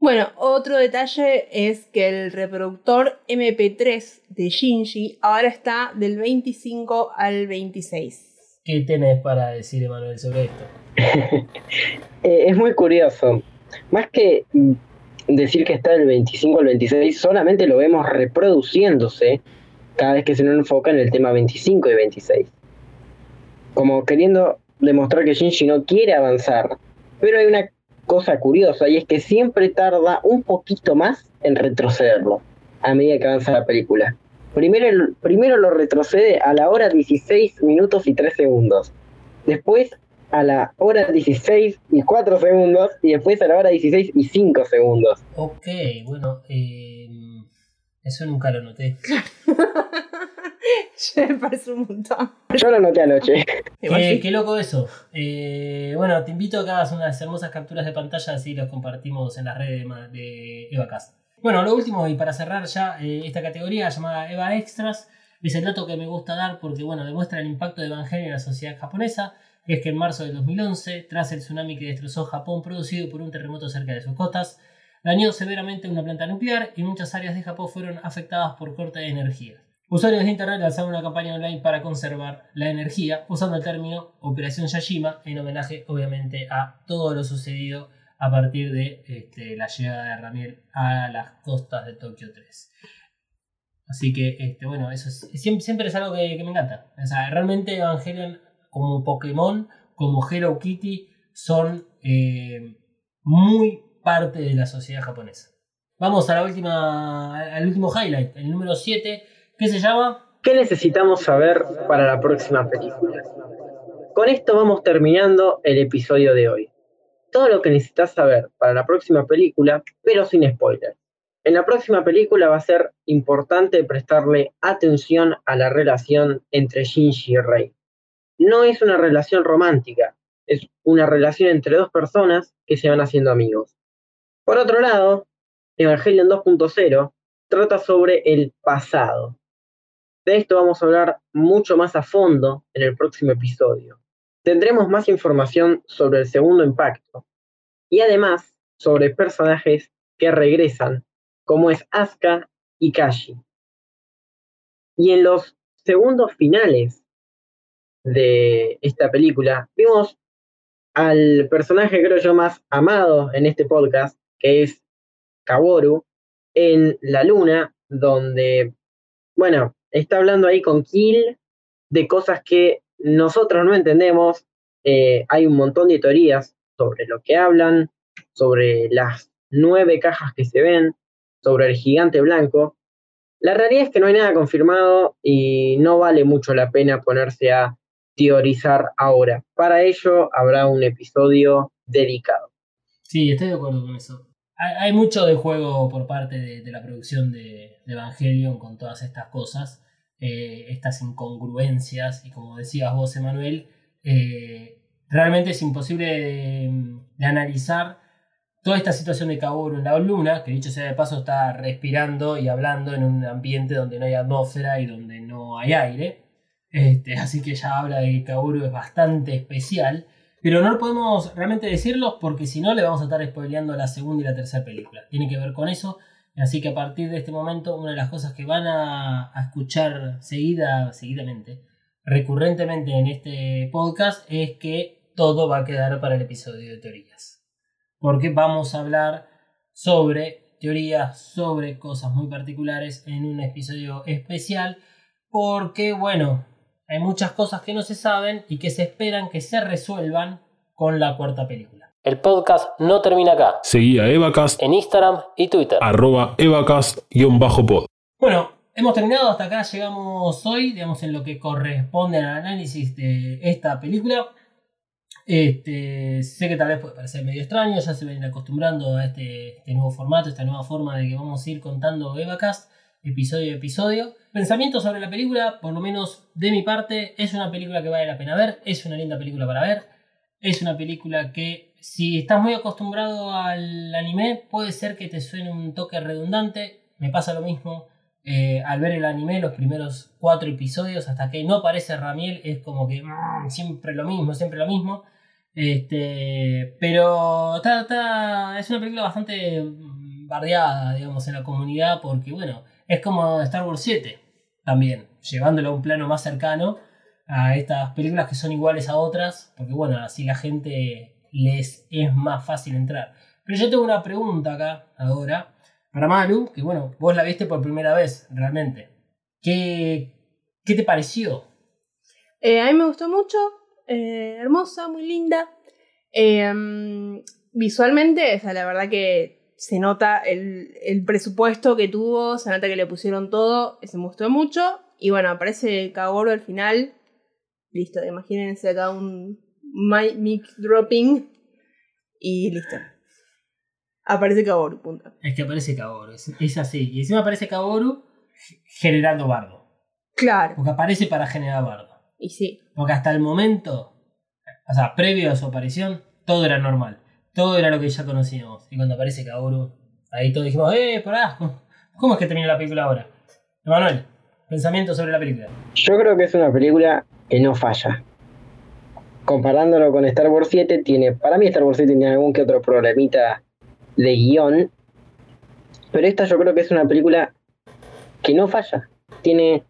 Bueno, otro detalle es que el reproductor MP3 de Shinji ahora está del 25 al 26. ¿Qué tenés para decir, Emanuel, sobre esto? Eh, es muy curioso. Más que decir que está del 25 al 26, solamente lo vemos reproduciéndose cada vez que se nos enfoca en el tema 25 y 26. Como queriendo demostrar que Shinji no quiere avanzar. Pero hay una cosa curiosa y es que siempre tarda un poquito más en retrocederlo a medida que avanza la película. Primero, primero lo retrocede a la hora 16 minutos y 3 segundos. Después a la hora 16 y 4 segundos y después a la hora 16 y 5 segundos. Ok, bueno, eh, eso nunca lo noté. Me parece un montón. Yo lo noté anoche. Igual Qué, loco eso. Eh, bueno, te invito a que hagas unas hermosas capturas de pantalla así los compartimos en las redes de, de EvaCast. Bueno, lo último y para cerrar ya eh, esta categoría llamada Eva Extras es el dato que me gusta dar porque bueno, demuestra el impacto de Evangelio en la sociedad japonesa, es que en marzo del 2011, tras el tsunami que destrozó Japón producido por un terremoto cerca de sus costas, dañó severamente una planta nuclear y muchas áreas de Japón fueron afectadas por corte de energía. Usuarios de Internet lanzaron una campaña online para conservar la energía usando el término Operación Yashima en homenaje obviamente a todo lo sucedido a partir de este, la llegada de Ramiel a las costas de Tokio 3. Así que, este, bueno, eso es- siempre, es algo que, que me encanta. O sea, realmente Evangelion como Pokémon, como Hello Kitty, son eh, muy parte de la sociedad japonesa. Vamos a la última, al último highlight, el número 7, que se llama ¿Qué necesitamos saber para la próxima película? Con esto vamos terminando el episodio de hoy. Todo lo que necesitas saber para la próxima película, pero sin spoilers. En la próxima película va a ser importante prestarle atención a la relación entre Shinji y Rei. No es una relación romántica, es una relación entre dos personas que se van haciendo amigos. Por otro lado, Evangelion 2.0 trata sobre el pasado. De esto vamos a hablar mucho más a fondo en el próximo episodio. Tendremos más información sobre el segundo impacto y además sobre personajes que regresan, como es Asuka y Kashi. Y en los segundos finales de esta película vimos al personaje creo yo más amado en este podcast, es Kaworu, en la luna, donde, bueno, está hablando ahí con Kill de cosas que nosotros no entendemos. Eh, hay un montón de teorías sobre lo que hablan, sobre las nueve cajas que se ven, sobre el gigante blanco. La realidad es que no hay nada confirmado y no vale mucho la pena ponerse a teorizar ahora. Para ello habrá un episodio dedicado. Sí, estoy de acuerdo con eso. Hay, mucho de juego por parte de, la producción de, Evangelion con todas estas cosas, eh, estas incongruencias, y como decías vos, Emanuel, eh, realmente es imposible de, analizar toda esta situación de Kaworu en la luna, que dicho sea de paso está respirando y hablando en un ambiente donde no hay atmósfera y donde no hay aire. Este, así que ya habla de que Kaworu es bastante especial. Pero no podemos realmente decirlo porque si no le vamos a estar spoileando la segunda y la tercera película. Tiene que ver con eso. Así que a partir de este momento, una de las cosas que van a, escuchar seguida, seguidamente, recurrentemente en este podcast, es que todo va a quedar para el episodio de teorías. Porque vamos a hablar sobre teorías, sobre cosas muy particulares en un episodio especial. Porque, bueno, hay muchas cosas que no se saben y que se esperan que se resuelvan con la cuarta película. El podcast no termina acá. Seguí a Evacast en Instagram y Twitter. Arroba Evacast-pod. Bueno, hemos terminado. Hasta acá llegamos hoy, digamos, en lo que corresponde al análisis de esta película. Este, sé que tal vez puede parecer medio extraño, ya se ven acostumbrando a este, este nuevo formato, esta nueva forma de que vamos a ir contando Evacast episodio a episodio. Pensamiento sobre la película, por lo menos de mi parte, es una película que vale la pena ver, es una linda película para ver, es una película que si estás muy acostumbrado al anime puede ser que te suene un toque redundante, me pasa lo mismo. Eh, al ver el anime, los primeros cuatro episodios, hasta que no aparece Ramiel, es como que mm, siempre lo mismo, siempre lo mismo. Este, pero es una película bastante bardeada, digamos, en la comunidad, porque bueno, es como Star Wars 7 también, llevándolo a un plano más cercano a estas películas que son iguales a otras, porque bueno, así la gente les es más fácil entrar. Pero yo tengo una pregunta acá, ahora, para Malu, que bueno, vos la viste por primera vez, realmente. ¿Qué, qué te pareció? Eh, a mí me gustó mucho, eh, hermosa, muy linda. Eh, mm, visualmente, o la verdad que se nota el, presupuesto que tuvo, se nota que le pusieron todo, se gustó mucho. Y bueno, aparece Kaworu al final. Listo, imagínense acá un mic dropping. Y listo. Aparece Kaworu, punto. Es que aparece Kaworu, es, así. Y encima aparece Kaworu generando bardo. Claro. Porque aparece para generar bardo. Y sí. Porque hasta el momento, o sea, previo a su aparición, todo era normal todo era lo que ya conocíamos. Y cuando aparece Kaoru, ahí todos dijimos, ¡eh, pará! ¿Cómo es que termina la película ahora? Emanuel, pensamiento sobre la película. Yo creo que es una película que no falla. Comparándolo con Star Wars 7, tiene, para mí Star Wars 7 tiene algún que otro problemita de guion, pero esta yo creo que es una película que no falla. Tiene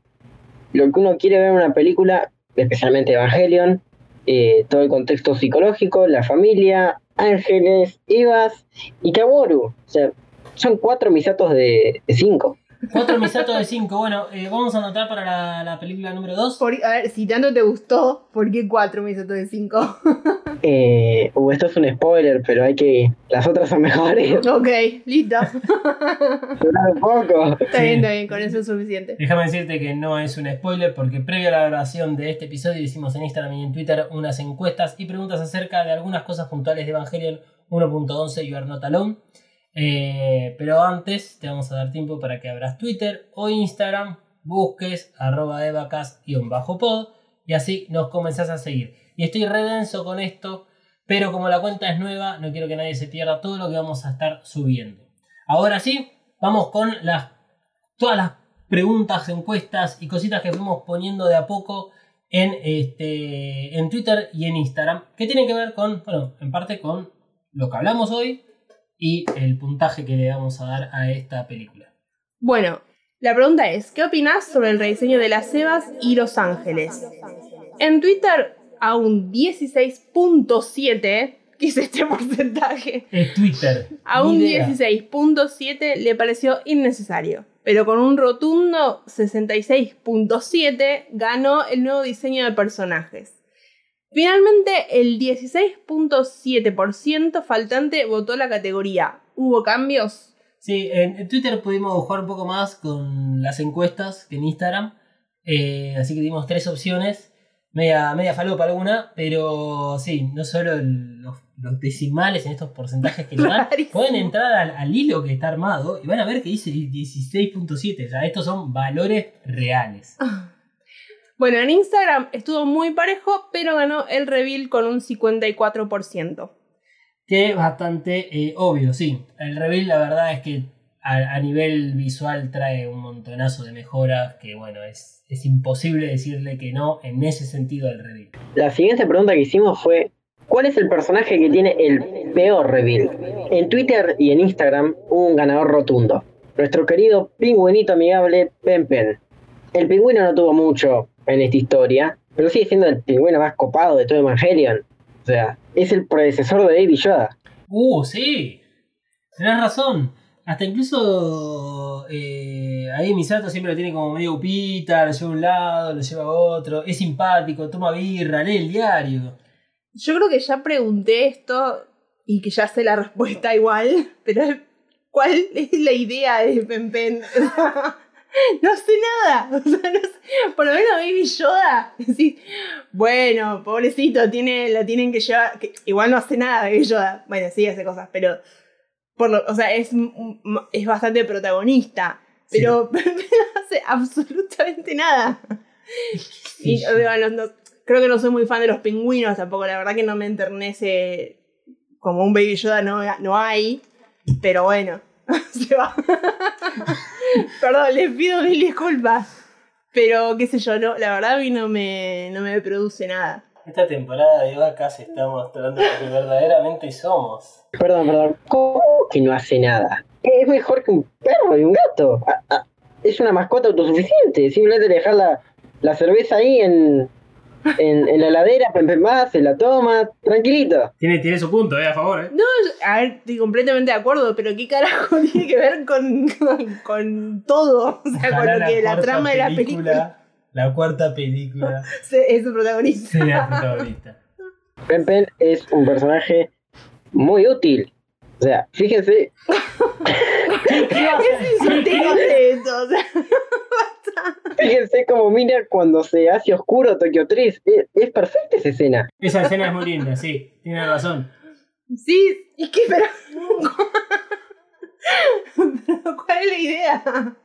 lo que uno quiere ver en una película, especialmente Evangelion, eh, todo el contexto psicológico, la familia, Ángeles, Evas y Kaworu. O sea, son cuatro misatos de, cinco. 4 Misato de 5. Bueno, eh, vamos a anotar para la, la película número 2. Por- a ver, si tanto te gustó, ¿por qué 4 me hizo todo de 5? Eh, uh, esto es un spoiler, pero hay que. Las otras son mejores. ok, listo. Dura un poco. Está bien, está bien, con eso es suficiente. Déjame decirte que no es un spoiler porque previo a la grabación de este episodio hicimos en Instagram y en Twitter unas encuestas y preguntas acerca de algunas cosas puntuales de Evangelion 1.11 You Are Not Alone. Eh, pero antes te vamos a dar tiempo para que abras Twitter o Instagram, busques arroba evacas-pod y así nos comenzás a seguir. Y estoy re denso con esto, pero como la cuenta es nueva, no quiero que nadie se pierda todo lo que vamos a estar subiendo. Ahora sí, vamos con las todas las preguntas, encuestas y cositas que fuimos poniendo de a poco en, este, en Twitter y en Instagram, que tienen que ver con, bueno, en parte con lo que hablamos hoy y el puntaje que le vamos a dar a esta película. Bueno, la pregunta es, ¿qué opinás sobre el rediseño de las Sebas y Los Ángeles? En Twitter, a un 16.7, que es este porcentaje, Es Twitter. a un idea. 16.7 le pareció innecesario. Pero con un rotundo 66.7 ganó el nuevo diseño de personajes. Finalmente, el 16.7% faltante votó la categoría. ¿Hubo cambios? Sí, en, Twitter pudimos jugar un poco más con las encuestas que en Instagram. Eh, así que dimos tres opciones. Media, media falopa alguna, pero sí, no solo el- los, los decimales en estos porcentajes que le dan, pueden entrar al, al hilo que está armado y van a ver que dice 16.7. O sea, estos son valores reales. Bueno, en Instagram estuvo muy parejo, pero ganó el reveal con un 54%. Que es bastante eh, obvio, sí. El reveal, la verdad es que a, a nivel visual trae un montonazo de mejoras que, bueno, es, es imposible decirle que no en ese sentido al reveal. La siguiente pregunta que hicimos fue: ¿Cuál es el personaje que tiene el peor reveal? En Twitter y en Instagram hubo un ganador rotundo. Nuestro querido pingüinito amigable Pen Pen. El pingüino no tuvo mucho en esta historia, pero sigue siendo el pingüino más copado de todo Evangelion. O sea, es el predecesor de Baby Yoda. Uh, sí. Tenés razón. Hasta incluso eh, ahí Misato siempre lo tiene como medio upita, lo lleva a un lado, lo lleva a otro. Es simpático, toma birra, lee el diario. Yo creo que ya pregunté esto y que ya sé la respuesta igual, pero ¿cuál es la idea de Pen Pen? no sé nada. O sea, no sé. Por lo menos Baby Yoda. Decís, bueno, pobrecito, tiene, la tienen que llevar. que igual no hace nada Baby Yoda. Bueno, sí hace cosas, pero. Por lo, o sea, es, es bastante protagonista. Pero no hace absolutamente nada. Y, no- creo que no soy muy fan de los pingüinos tampoco. La verdad que no me enternece como un Baby Yoda no, no hay. Pero bueno, se va. Perdón, les pido mil disculpas. Pero qué sé yo, no, la verdad a mí no me, no me produce nada. Esta temporada de vacas está mostrando lo que verdaderamente somos. Perdón, perdón. ¿Cómo que no hace nada? Es mejor que un perro y un gato. Ah, ah, Es una mascota autosuficiente. Simplemente dejar la, la cerveza ahí en, en, en la heladera, Pen va, se la toma, tranquilito. Tiene, tiene su punto, eh, a favor, eh. No, yo- a ver, estoy completamente de acuerdo, pero ¿qué carajo tiene que ver con, con, con todo? O sea, con Ojalá lo que la trama de la película La cuarta película se- es su protagonista. sea protagonista. Pen Pen es un personaje muy útil. O sea, fíjense, ¿Qué, qué vas a Es de esto, o sea, fíjense cómo mira cuando se hace oscuro Tokio 3. Es, es perfecta esa escena. Esa escena es muy linda, sí, tiene razón. Sí, es que, pero. pero ¿Cuál es la idea?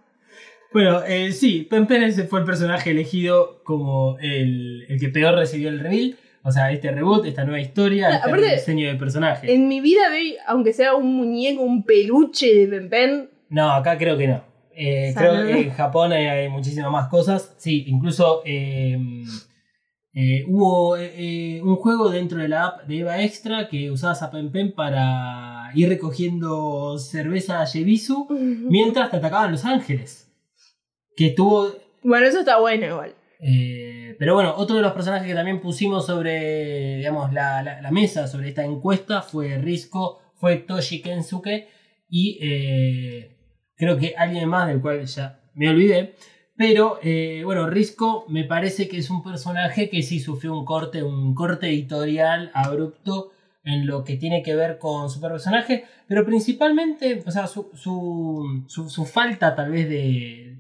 Bueno, eh, sí, Pen Pen ese fue el personaje elegido como el, el que peor recibió el reveal. O sea, este reboot, esta nueva historia, Ah, este aparte, diseño de personaje. En mi vida vi, aunque sea un muñeco, un peluche de Pen Pen. No, acá creo que no. Eh, creo que en Japón hay, hay muchísimas más cosas. Sí, incluso eh, eh, hubo un juego dentro de la app de Eva Extra que usabas a Pen Pen para ir recogiendo cerveza Yebisu mientras te atacaban los ángeles. Que estuvo Bueno, eso está bueno igual. Pero bueno, otro de los personajes que también pusimos sobre, digamos, la, la- la mesa, sobre esta encuesta, fue Risco, fue Toshi Kensuke y creo que alguien más del cual ya me olvidé. Pero eh, bueno, Risco me parece que es un personaje que sí sufrió un corte, un corte editorial abrupto en lo que tiene que ver con su personaje, pero principalmente, o sea, su, su, su- su falta tal vez de,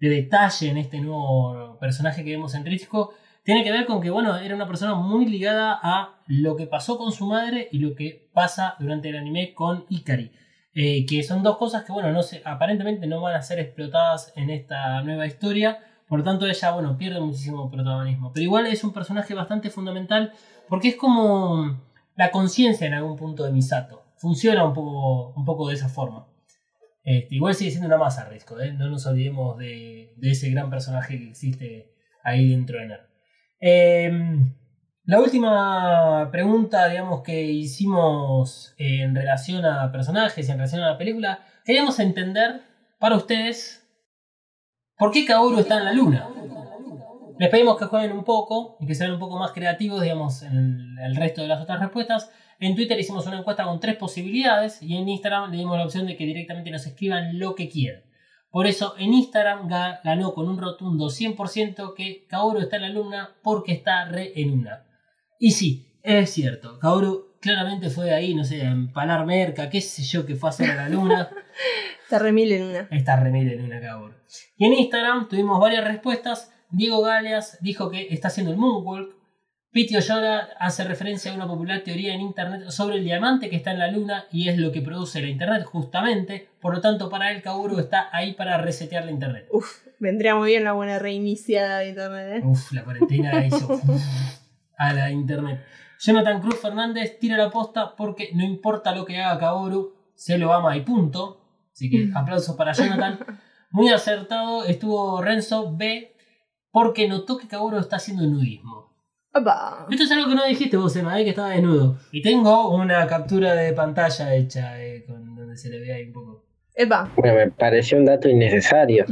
de detalle en este nuevo personaje que vemos en Risco tiene que ver con que, bueno, era una persona muy ligada a lo que pasó con su madre y lo que pasa durante el anime con Ikari. Eh, que son dos cosas que, bueno, no se, aparentemente no van a ser explotadas en esta nueva historia. Por lo tanto, ella, bueno, pierde muchísimo protagonismo. Pero igual es un personaje bastante fundamental porque es como la conciencia en algún punto de Misato. Funciona un poco, un poco de esa forma. Este, igual sigue siendo una masa Risco, ¿eh? no nos olvidemos de, de ese gran personaje que existe ahí dentro de NER. Em, la última pregunta, digamos, que hicimos en relación a personajes y en relación a la película, queríamos entender para ustedes por qué Kaoru está en la luna. Les pedimos que jueguen un poco y que sean un poco más creativos, digamos, en el, resto de las otras respuestas. En Twitter hicimos una encuesta con tres posibilidades y en Instagram le dimos la opción de que directamente nos escriban lo que quieran. Por eso en Instagram ga- ganó con un rotundo 100% que Kaoru está en la luna porque está re en una. Y sí, es cierto, Kaoru claramente fue ahí, no sé, a empalar merca, qué sé yo, que fue a hacer a la luna. Está remil en una. Está remil en una Kaoru. Y en Instagram tuvimos varias respuestas. Diego Galeas dijo que está haciendo el Moonwalk. Piti Oyola hace referencia a una popular teoría en internet sobre el diamante que está en la luna y es lo que produce la internet justamente. Por lo tanto, para él Kaoru está ahí para resetear la internet. Uf, vendría muy bien la buena reiniciada de internet, ¿eh? Uf, la cuarentena hizo a la internet. Jonathan Cruz Fernández tira la posta porque no importa lo que haga Kaoru, se lo ama y punto. Así que aplausos para Jonathan. Muy acertado estuvo Renzo B porque notó que Kaoru está haciendo nudismo. Opa. Esto es algo que no dijiste vos, Emma, eh, que estaba desnudo. Y tengo una captura de pantalla hecha eh, con donde se le ve ahí un poco. Epa. Bueno, me pareció un dato innecesario.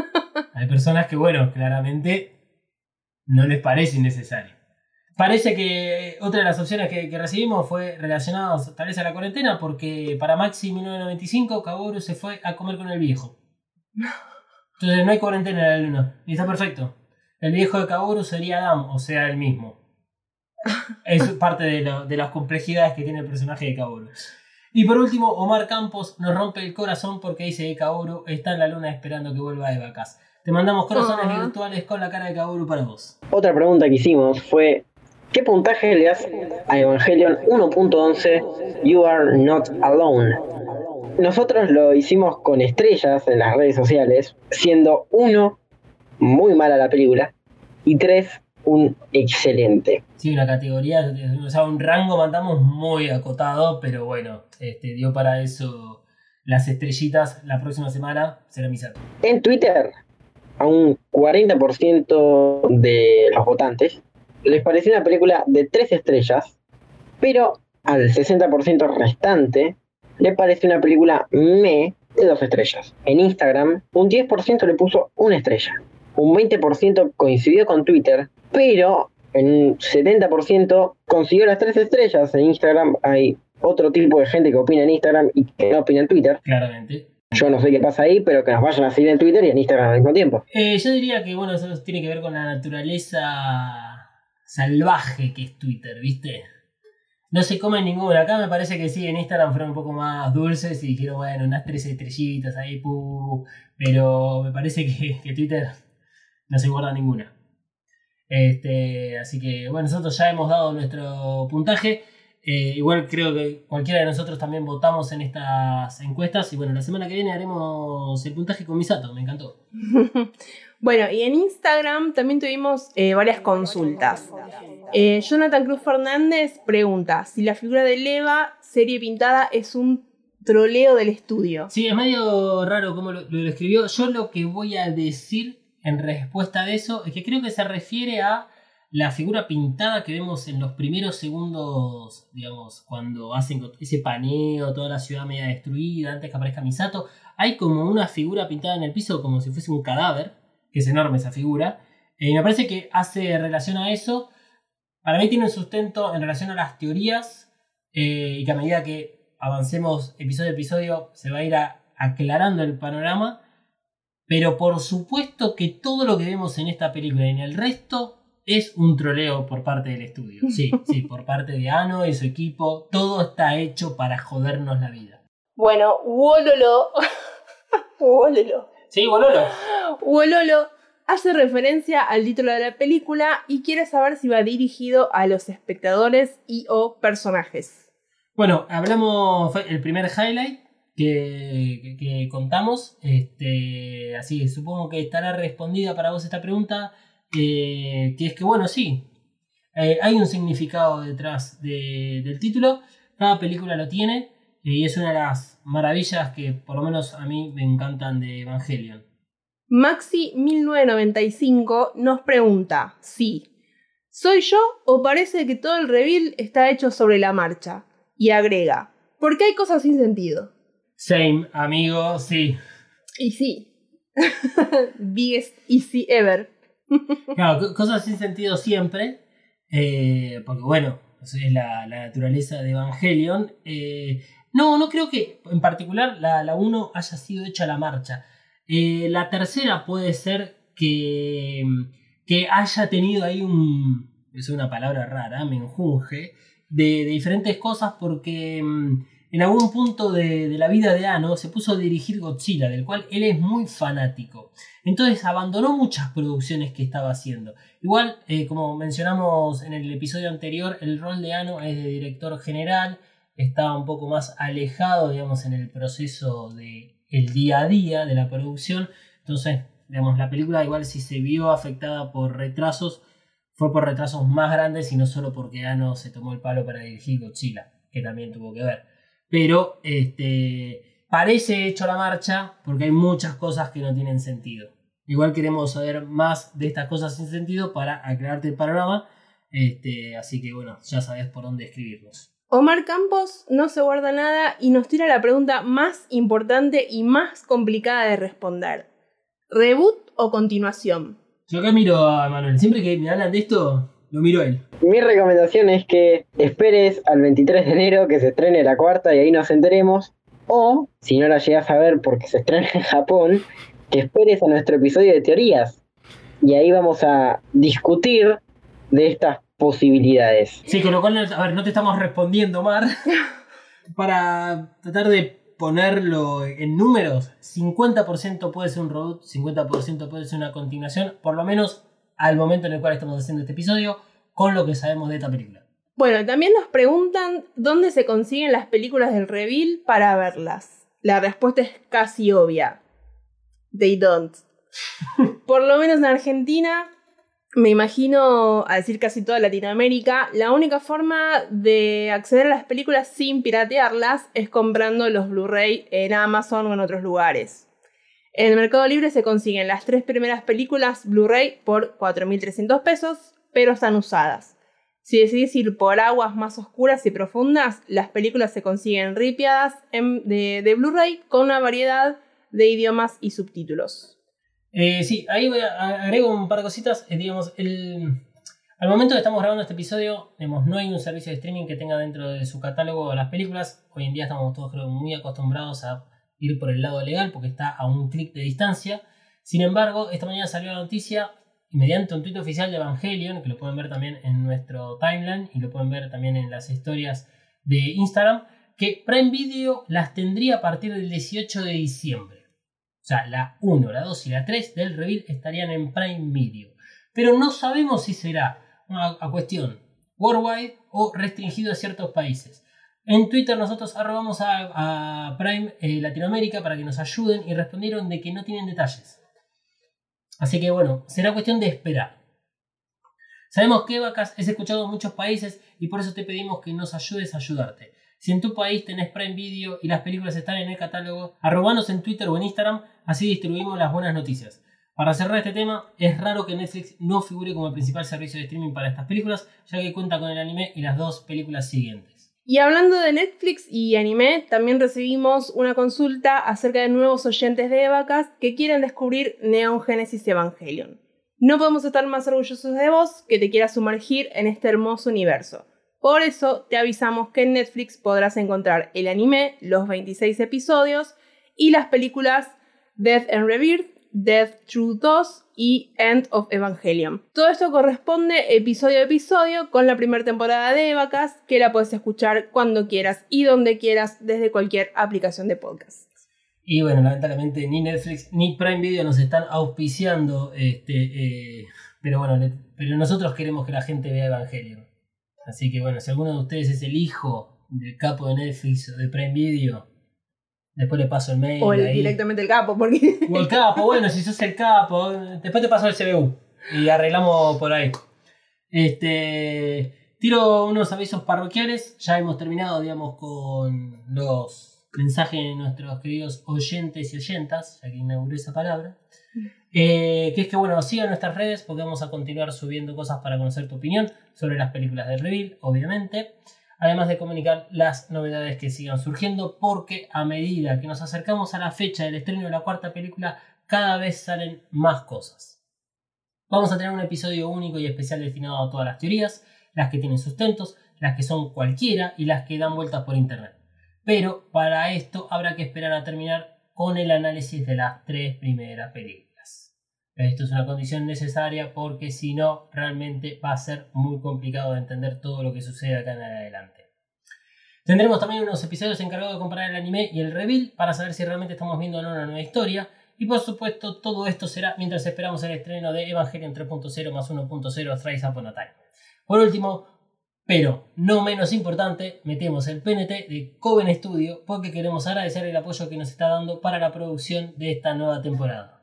Hay personas que, bueno, claramente no les parece innecesario. Parece que otra de las opciones que, que recibimos fue relacionadas tal vez a la cuarentena, porque para Maxi 1995 Kaworu se fue a comer con el viejo. Entonces no hay cuarentena en la luna. Y está perfecto. El viejo de Kaworu sería Adam, o sea, el mismo. Es parte de, lo- de las complejidades que tiene el personaje de Kaworu. Y por último, Omar Campos nos rompe el corazón porque dice que Kaworu está en la luna esperando que vuelva de vacas. Te mandamos corazones Ah. virtuales con la cara de Kaworu para vos. Otra pregunta que hicimos fue, ¿qué puntaje le das a Evangelion 1.11 You Are Not Alone? Nosotros lo hicimos con estrellas en las redes sociales, siendo 1 muy mala la película y 3 un excelente. Sí, una categoría, o sea, un rango mandamos muy acotado, pero bueno, este, dio para eso las estrellitas la próxima semana, será Misato. En Twitter, a un 40% de los votantes les pareció una película de 3 estrellas, pero al 60% restante le pareció una película me de 2 estrellas. En Instagram, un 10% le puso una estrella, un 20% coincidió con Twitter, pero en un 70% consiguió las 3 estrellas. En Instagram hay otro tipo de gente que opina en Instagram y que no opina en Twitter. Claramente. Yo no sé qué pasa ahí, pero que nos vayan a seguir en Twitter y en Instagram al mismo tiempo. Eh, yo diría que, bueno, eso tiene que ver con la naturaleza salvaje que es Twitter, ¿viste? No se come ninguna. Acá me parece que sí, en Instagram fueron un poco más dulces y dijeron, bueno, unas tres estrellitas ahí, pero me parece que, que Twitter no se guarda ninguna. Este, así que, bueno, nosotros ya hemos dado nuestro puntaje. Eh, igual creo que cualquiera de nosotros también votamos en estas encuestas. Y bueno, la semana que viene haremos el puntaje con Misato, me encantó. Bueno, y en Instagram también tuvimos eh, varias consultas. Eh, Jonathan Cruz Fernández pregunta si la figura de Leva, serie pintada, es un troleo del estudio. Sí, es medio raro cómo lo, lo escribió. Yo lo que voy a decir en respuesta de eso es que creo que se refiere a la figura pintada que vemos en los primeros segundos, digamos, cuando hacen ese paneo, toda la ciudad media destruida, antes que aparezca Misato. Hay como una figura pintada en el piso como si fuese un cadáver, que es enorme esa figura. Eh, y me parece que hace relación a eso. Para mí tiene un sustento en relación a las teorías eh, y que a medida que avancemos episodio a episodio se va a ir a- aclarando el panorama. Pero por supuesto que todo lo que vemos en esta película y en el resto es un troleo por parte del estudio. Sí, sí, por parte de Ano y su equipo. Todo está hecho para jodernos la vida. Bueno, Wololo. Wololo. Sí, Bololo. Wololo hace referencia al título de la película y quiere saber si va dirigido a los espectadores y o personajes. Bueno, hablamos, fue el primer highlight que, que- que contamos. Este, así que supongo que estará respondida para vos esta pregunta. eh, que es que, bueno, sí, eh, hay un significado detrás de- del título. Cada película lo tiene. eh, y es una de las maravillas que, por lo menos a mí, me encantan de Evangelion. Maxi1995 nos pregunta si ¿Soy yo o parece que todo el reveal está hecho sobre la marcha? Y agrega, ¿por qué hay cosas sin sentido? Same, amigo, sí. Y sí. Biggest easy ever. Claro, co- cosas sin sentido siempre. eh, porque bueno, es la, la naturaleza de Evangelion. eh, no, no creo que en particular la, la 1 haya sido hecha a la marcha. Eh, la tercera puede ser que, que haya tenido ahí un. Es una palabra rara, menjunje. De, de diferentes cosas porque mm, en algún punto de, de la vida de Ano se puso a dirigir Godzilla, del cual él es muy fanático. Entonces abandonó muchas producciones que estaba haciendo. Igual, eh, como mencionamos en el episodio anterior, el rol de Ano es de director general, estaba un poco más alejado, digamos, en el proceso de el día a día de la producción. Entonces, digamos, la película igual si se vio afectada por retrasos, fue por retrasos más grandes y no solo porque Ano se tomó el palo para dirigir Godzilla, que también tuvo que ver. Pero este parece hecho la marcha porque hay muchas cosas que no tienen sentido. Igual queremos saber más de estas cosas sin sentido para aclararte el panorama. Este, así que bueno, ya sabes por dónde escribirnos. Omar Campos no se guarda nada y nos tira la pregunta más importante y más complicada de responder. ¿Reboot o continuación? Yo acá miro a Manuel. Siempre que me hablan de esto, lo miro a él. Mi recomendación es que esperes al 23 de enero que se estrene la cuarta y ahí nos enteremos. O, si no la llegas a ver porque se estrena en Japón, que esperes a nuestro episodio de teorías. Y ahí vamos a discutir de estas posibilidades. Sí, con lo cual, a ver, no te estamos respondiendo, Mar. Para tratar de ponerlo en números, 50% puede ser un reboot, 50% puede ser una continuación, por lo menos al momento en el cual estamos haciendo este episodio, con lo que sabemos de esta película. Bueno, también nos preguntan dónde se consiguen las películas del reveal para verlas. La respuesta es casi obvia. They don't. Por lo menos en Argentina, me imagino, a decir casi toda Latinoamérica, la única forma de acceder a las películas sin piratearlas es comprando los Blu-ray en Amazon o en otros lugares. En el Mercado Libre se consiguen las tres primeras películas Blu-ray por 4.300 pesos, pero están usadas. Si decidís ir por aguas más oscuras y profundas, las películas se consiguen ripiadas en- de, de Blu-ray con una variedad de idiomas y subtítulos. Eh, sí, ahí agrego un par de cositas. Eh, digamos, el, al momento que estamos grabando este episodio, digamos, no hay un servicio de streaming que tenga dentro de su catálogo las películas. Hoy en día estamos todos creo, muy acostumbrados a ir por el lado legal porque está a un clic de distancia. Sin embargo, esta mañana salió la noticia mediante un tuit oficial de Evangelion, que lo pueden ver también en nuestro timeline y lo pueden ver también en las historias de Instagram, que Prime Video las tendría a partir del 18 de diciembre. O sea, la 1, la 2 y la 3 del reveal estarían en Prime Video. Pero no sabemos si será una a cuestión worldwide o restringido a ciertos países. En Twitter nosotros arrobamos a, Prime eh, Latinoamérica para que nos ayuden y respondieron de que no tienen detalles. Así que bueno, será cuestión de esperar. Sabemos que Vacas es escuchado en muchos países y por eso te pedimos que nos ayudes a ayudarte. Si en tu país tenés Prime Video y las películas están en el catálogo, arrobanos en Twitter o en Instagram, así distribuimos las buenas noticias. Para cerrar este tema, es raro que Netflix no figure como el principal servicio de streaming para estas películas, ya que cuenta con el anime y las dos películas siguientes. Y hablando de Netflix y anime, también recibimos una consulta acerca de nuevos oyentes de Evacas que quieren descubrir Neon Genesis Evangelion. No podemos estar más orgullosos de vos que te quieras sumergir en este hermoso universo. Por eso te avisamos que en Netflix podrás encontrar el anime, los 26 episodios y las películas Death and Rebirth, Death True 2 y End of Evangelion. Todo esto corresponde episodio a episodio con la primera temporada de Evacast, que la puedes escuchar cuando quieras y donde quieras desde cualquier aplicación de podcast. Y bueno, lamentablemente ni Netflix ni Prime Video nos están auspiciando, este, eh, pero bueno, pero nosotros queremos que la gente vea Evangelion. Así que bueno, si alguno de ustedes es el hijo del capo de Netflix o de Prime Video, después le paso el mail. O el, ahí. directamente el capo, porque O el capo, bueno, si sos el capo, después te paso el CBU y arreglamos por ahí. Este, tiro unos avisos parroquiales, ya hemos terminado, digamos, con los mensajes de nuestros queridos oyentes y oyentas, ya que inauguré esa palabra. Eh, que es que, bueno, sigan nuestras redes porque vamos a continuar subiendo cosas para conocer tu opinión sobre las películas del reveal, obviamente. Además de comunicar las novedades que sigan surgiendo, porque a medida que nos acercamos a la fecha del estreno de la cuarta película, cada vez salen más cosas. Vamos a tener un episodio único y especial destinado a todas las teorías, las que tienen sustentos, las que son cualquiera y las que dan vueltas por internet. Pero para esto habrá que esperar a terminar con el análisis de las tres primeras películas. Esto es una condición necesaria porque si no, realmente va a ser muy complicado de entender todo lo que sucede acá en adelante. Tendremos también unos episodios encargados de comparar el anime y el reveal para saber si realmente estamos viendo o no una nueva historia. Y por supuesto, todo esto será mientras esperamos el estreno de Evangelion 3.0 más 1.0 Thrice Upon a Time. Por último, pero no menos importante, metemos el PNT de Coven Studio porque queremos agradecer el apoyo que nos está dando para la producción de esta nueva temporada.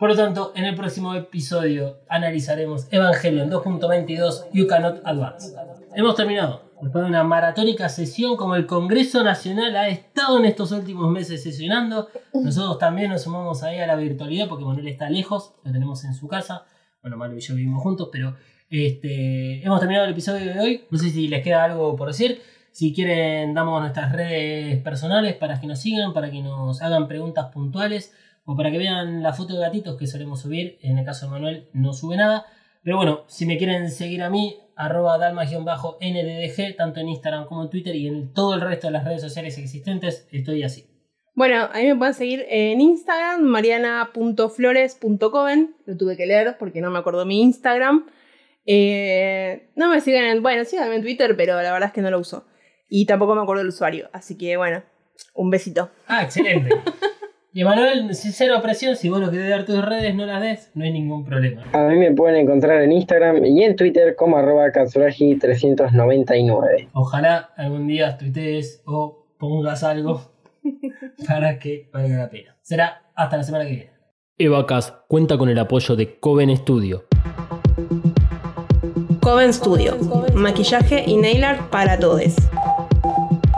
Por lo tanto, en el próximo episodio analizaremos Evangelion 2.22 You Cannot Advance. Hemos terminado. Después de una maratónica sesión como el Congreso Nacional ha estado en estos últimos meses sesionando, nosotros también nos sumamos ahí a la virtualidad porque Manuel está lejos, lo tenemos en su casa. Bueno, Manu y yo vivimos juntos, pero este, hemos terminado el episodio de hoy. No sé si les queda algo por decir. Si quieren, damos nuestras redes personales para que nos sigan, para que nos hagan preguntas puntuales o para que vean la foto de gatitos que solemos subir. En el caso de Manuel no sube nada. Pero bueno, si me quieren seguir a mí, arroba dalma-nddg, tanto en Instagram como en Twitter y en todo el resto de las redes sociales existentes, estoy así. Bueno, a mí me pueden seguir en Instagram, mariana.flores.coven. Lo tuve que leer porque no me acuerdo mi Instagram. Eh, no me sigan en. Bueno, síganme en Twitter, pero la verdad es que no lo uso. Y tampoco me acuerdo el usuario. Así que bueno, un besito. Ah, excelente. Y Manuel, sin cero presión, si vos lo querés dar tus redes, no las des, no hay ningún problema. A mí me pueden encontrar en Instagram y en Twitter como arroba katsuragi399. Ojalá algún día tuitees o pongas algo para que valga la pena. Será hasta la semana que viene. Evacas cuenta con el apoyo de Coven Studio. Coven Studio. Maquillaje y nail art para todos.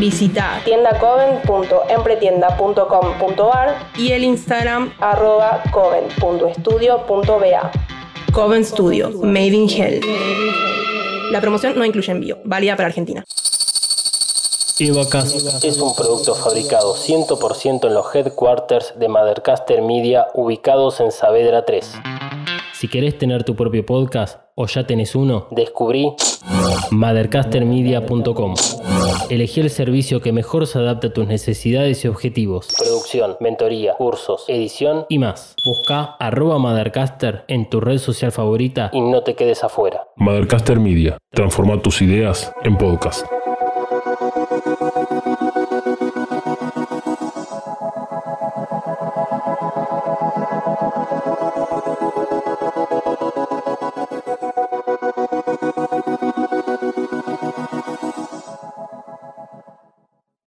Visita tiendacoven.empretienda.com.ar y el Instagram arroba coven.estudio.ba. Coven Studio, Made in Hell. La promoción no incluye envío, válida para Argentina. Evacas es un producto fabricado 100% en los headquarters de Mothercaster Media ubicados en Saavedra 3. Si querés tener tu propio podcast o ya tenés uno, descubrí mothercastermedia.com. Elegí el servicio que mejor se adapta a tus necesidades y objetivos. Producción, mentoría, cursos, edición y más. Busca arroba Mothercaster en tu red social favorita y no te quedes afuera. Mothercaster Media. Transforma tus ideas en podcast.